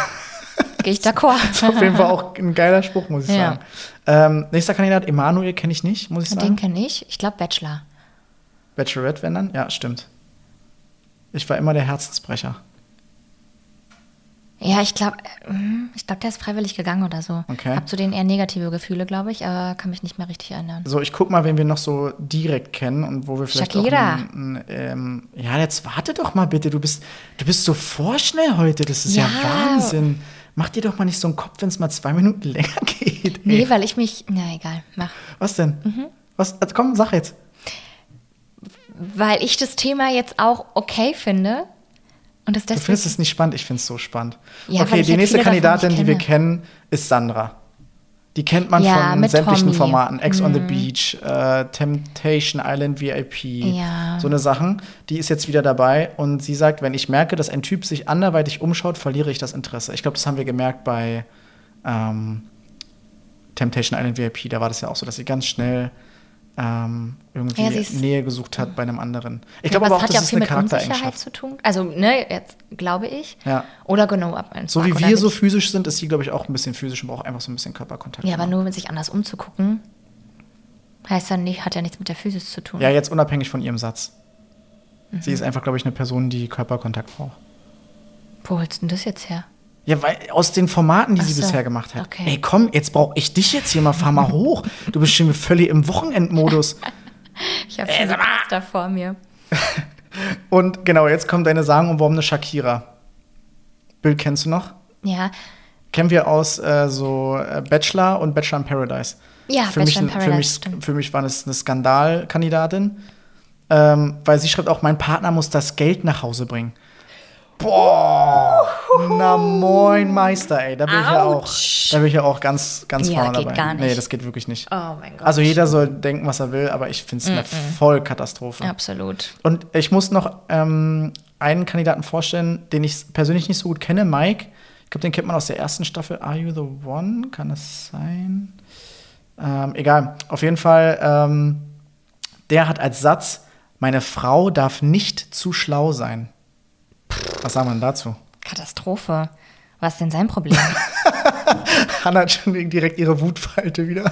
Gehe ich d'accord. Das ist auf jeden Fall auch ein geiler Spruch, muss ich Ja. sagen. Ähm, nächster Kandidat, Emanuel, kenne ich nicht, muss ich Den sagen. kenne ich. Ich glaube Bachelor. Bachelorette, wenn dann? Ja, stimmt. Ich war immer der Herzensbrecher. Ja, ich glaube, ich glaube, der ist freiwillig gegangen oder so. Okay. Hab zu denen eher negative Gefühle, glaube ich, aber kann mich nicht mehr richtig erinnern. So, ich guck mal, wen wir noch so direkt kennen und wo wir vielleicht Shakira. auch ein, ein, ähm, Ja, jetzt warte doch mal bitte. Du bist, du bist so vorschnell heute. Das ist ja, Ja. Wahnsinn. Mach dir doch mal nicht so einen Kopf, wenn es mal zwei Minuten länger geht. Nee, Ey. weil ich mich. Na egal, mach. Was denn? Mhm. Was? Also, komm, sag jetzt. Weil ich das Thema jetzt auch okay finde. Und Du deswegen. findest es nicht spannend, ich finde es so spannend. Ja, okay, die halt nächste Kandidatin, die wir kenne. kennen, ist Sandra. Die kennt man Ja, von sämtlichen Tommy. Mhm. Formaten. Ex on the Beach, äh, Temptation Island VIP, Ja. so eine Sachen. Die ist jetzt wieder dabei und sie sagt, wenn ich merke, dass ein Typ sich anderweitig umschaut, verliere ich das Interesse. Ich glaube, das haben wir gemerkt bei ähm, Temptation Island VIP. Da war das ja auch so, dass sie ganz schnell ähm, irgendwie Ja, Nähe gesucht hat bei einem anderen. Ich Ja, glaube aber aber auch, hat das ja auch ist viel eine mit Unsicherheit zu tun. Also, ne, jetzt glaube ich. Ja. Oder genau ab. So wie wir so physisch sind, ist sie, glaube ich, auch ein bisschen physisch und braucht einfach so ein bisschen Körperkontakt. Ja, aber nur mit sich anders umzugucken, heißt dann nicht, hat ja nichts mit der Physis zu tun. Ja, jetzt unabhängig von ihrem Satz. Mhm. Sie ist einfach, glaube ich, eine Person, die Körperkontakt braucht. Wo holst du denn das jetzt her? Ja, weil aus den Formaten, die Ach sie so, bisher gemacht hat. okay. Ey, komm, jetzt brauche ich dich jetzt hier mal, fahr mal hoch. Du bist schon völlig im Wochenendmodus. Ich habe schon da vor mir. Und genau, jetzt kommt deine sagenumworbene Shakira. Bild kennst du noch? Ja, Kennen wir aus äh, so äh, Bachelor und Bachelor in Paradise. Ja, für Bachelor mich, in ein- für Paradise, mich, stimmt. für mich war das eine Skandalkandidatin, ähm, weil sie schreibt auch, mein Partner muss das Geld nach Hause bringen. Boah, na moin Meister, ey. Da bin ich ja auch, da bin ich ja auch ganz, ganz Ja, vorne geht dabei. gar nicht. Nee, das geht wirklich nicht. Oh mein Gott. Also jeder soll denken, was er will, aber ich finde es eine Vollkatastrophe. Absolut. Und ich muss noch ähm, einen Kandidaten vorstellen, den ich persönlich nicht so gut kenne, Mike. Ich glaube, den kennt man aus der ersten Staffel. Are You the One? Kann es sein? Ähm, egal. Auf jeden Fall, ähm, der hat als Satz: Meine Frau darf nicht zu schlau sein. Was sagen wir denn dazu? Katastrophe. Was ist denn sein Problem? Hannah hat schon direkt ihre Wutfalte wieder.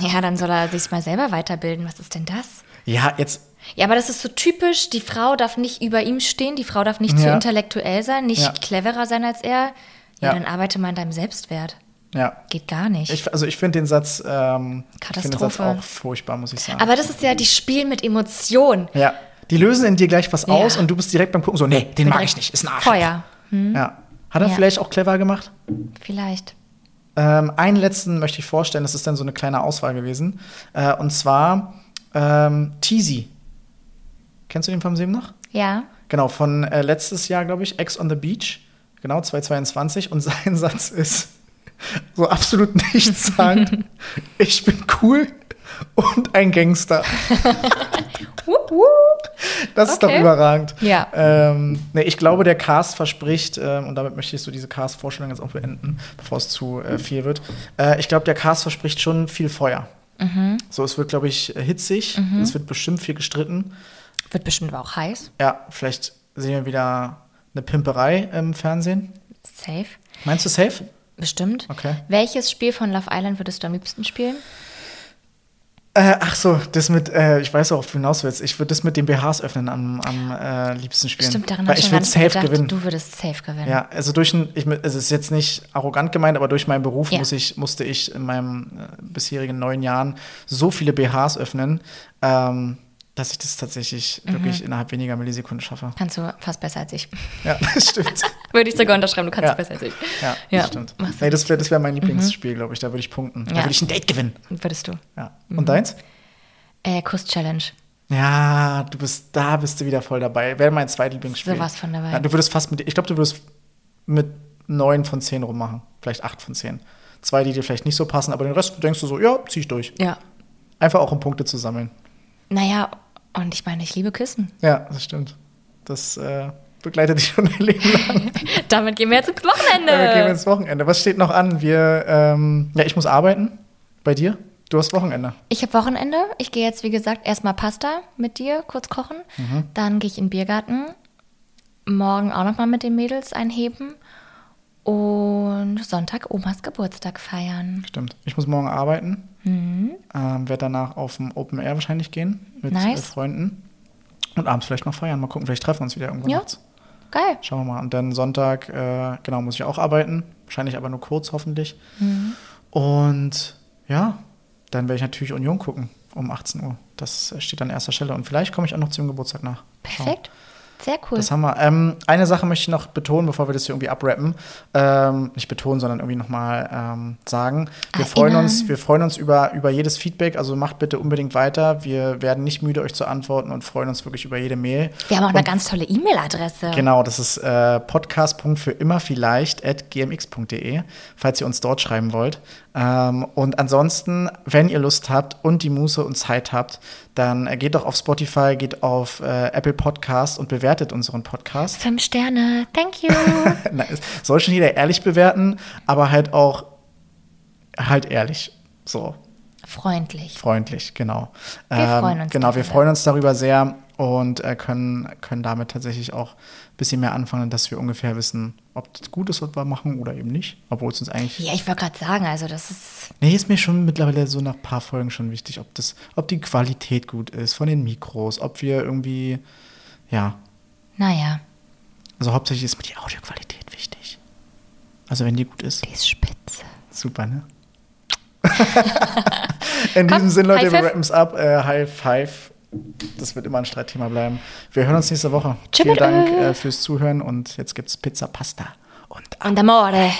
ja, dann soll er sich mal selber weiterbilden. Was ist denn das? Ja, jetzt. Ja, aber das ist so typisch. Die Frau darf nicht über ihm stehen, die Frau darf nicht zu Ja. intellektuell sein, nicht Ja. cleverer sein als er. Ja, Ja. dann arbeite mal an deinem Selbstwert. Ja. Geht gar nicht. Ich, also ich finde den Satz, ähm, find den Satz Katastrophe. auch furchtbar, muss ich sagen. aber das ist ja, die spielen mit Emotionen. Ja. Die lösen in dir gleich was Ja. aus und du bist direkt beim Gucken so, nee, den mag ich nicht, ist ein Arschloch. Feuer. Ja. Hat er Ja. vielleicht auch clever gemacht? Vielleicht. Ähm, einen letzten möchte ich vorstellen, das ist dann so eine kleine Auswahl gewesen. Äh, und zwar ähm, Teasy. Kennst du den vom Seben noch? Ja. Genau, von äh, letztes Jahr, glaube ich, Ex on the Beach. Genau, 2022. Und sein Satz ist so absolut nichts sagen. ich bin cool und ein Gangster. Wupp, wupp. Das ist doch Okay. überragend. Ja. Ähm, nee, ich glaube, der Cast verspricht, ähm, und damit möchte ich so diese Cast-Vorstellung jetzt auch beenden, bevor es zu äh, viel wird. Äh, ich glaube, der Cast verspricht schon viel Feuer. Mhm. So, es wird, glaube ich, hitzig. Es wird bestimmt viel gestritten. Wird bestimmt auch heiß. Ja, vielleicht sehen wir wieder eine Pimperei im Fernsehen. Safe. Meinst du safe? Bestimmt. Okay. Welches Spiel von Love Island würdest du am liebsten spielen? Äh, ach so, das mit, äh, ich weiß auch, ob du hinaus willst. Ich würde das mit den BHs öffnen am, am äh, liebsten spielen. Stimmt, daran Weil ich würde safe gedacht. gewinnen. Du würdest safe gewinnen. Ja, also durch ein, ich, es ist jetzt nicht arrogant gemeint, aber durch meinen Beruf Ja. muss ich, musste ich in meinen äh, bisherigen neun Jahren so viele BHs öffnen, ähm, dass ich das tatsächlich Mhm. wirklich innerhalb weniger Millisekunden schaffe. Kannst du fast besser als ich. Ja, das stimmt. Würde ich sogar unterschreiben, du kannst Ja. es besser als ich. Ja, Ja, das stimmt. Nee, das wäre wär mein Lieblingsspiel, glaube ich. Da würde ich punkten. Da würde ich ein Date gewinnen. Würdest du. Ja. Mhm. Und deins? Äh, Kuss-Challenge. Ja, du bist, da bist du wieder voll dabei. Wäre mein zweitlieblingsspiel. Sowas von dabei. Ja, du würdest fast mit, ich glaube, du würdest mit neun von zehn rummachen. Vielleicht acht von zehn. Zwei, die dir vielleicht nicht so passen, aber den Rest denkst du so, ja, zieh ich durch. Ja. Einfach auch um Punkte zu sammeln. Naja, und ich meine, ich liebe Küssen. Ja, das stimmt. Das äh, begleitet dich schon dein Leben lang. Damit gehen wir jetzt ins Wochenende. Damit gehen wir ins Wochenende. Was steht noch an? Wir, ähm, ja, ich muss arbeiten. Bei dir? Du hast Wochenende. Ich habe Wochenende. Ich gehe jetzt, wie gesagt, erstmal Pasta mit dir, kurz kochen. Mhm. Dann gehe ich in den Biergarten. Morgen auch nochmal mit den Mädels einheben. Und Sonntag Omas Geburtstag feiern. Stimmt. Ich muss morgen arbeiten. Mhm. Ähm, werde danach auf dem Open Air wahrscheinlich gehen mit Nice. äh, Freunden. Und abends vielleicht noch feiern. Mal gucken, vielleicht treffen wir uns wieder irgendwann Ja. nachts. Geil. Schauen wir mal. Und dann Sonntag, äh, genau, muss ich auch arbeiten. Wahrscheinlich aber nur kurz, hoffentlich. Mhm. Und ja, dann werde ich natürlich Union gucken um 18 Uhr. Das steht an erster Stelle. Und vielleicht komme ich auch noch zu dem Geburtstag nach. Schauen. Sehr cool. Das haben wir. Ähm, eine Sache möchte ich noch betonen, bevor wir das hier irgendwie abrappen. Ähm, nicht betonen, sondern irgendwie nochmal ähm, sagen. Wir freuen, Erinnern. uns, wir freuen uns über, über jedes Feedback. Also macht bitte unbedingt weiter. Wir werden nicht müde, euch zu antworten und freuen uns wirklich über jede Mail. wir haben auch eine Und- ganz tolle E-Mail-Adresse. Genau, das ist äh, podcast.für immer vielleicht at gmx.de, falls ihr uns dort schreiben wollt. Ähm, und ansonsten, wenn ihr Lust habt und die Muße und Zeit habt, dann äh, geht doch auf Spotify, geht auf äh, Apple Podcast und bewertet unseren Podcast. Fünf Sterne. Thank you. Na, soll schon jeder ehrlich bewerten, aber halt auch halt ehrlich. So, Freundlich. freundlich, genau. Wir freuen uns Genau, wir darüber. freuen uns darüber sehr und äh, können, können damit tatsächlich auch ein bisschen mehr anfangen, dass wir ungefähr wissen, ob das gut ist, was wir machen oder eben nicht. Obwohl es uns eigentlich. Ja, ich wollte gerade sagen, also das ist. Nee, ist mir schon mittlerweile so nach ein paar Folgen schon wichtig, ob das, ob die Qualität gut ist von den Mikros, ob wir irgendwie, ja, Naja, also hauptsächlich ist mir die Audioqualität wichtig. Also wenn die gut ist, die ist spitze. super, ne? In Komm, diesem Sinne, Leute, wir rappen es ab. Äh, High Five. Das wird immer ein Streitthema bleiben. Wir hören uns nächste Woche. Tschüss. Vielen Dank äh, fürs Zuhören und jetzt gibt's Pizza, Pasta und Und amore.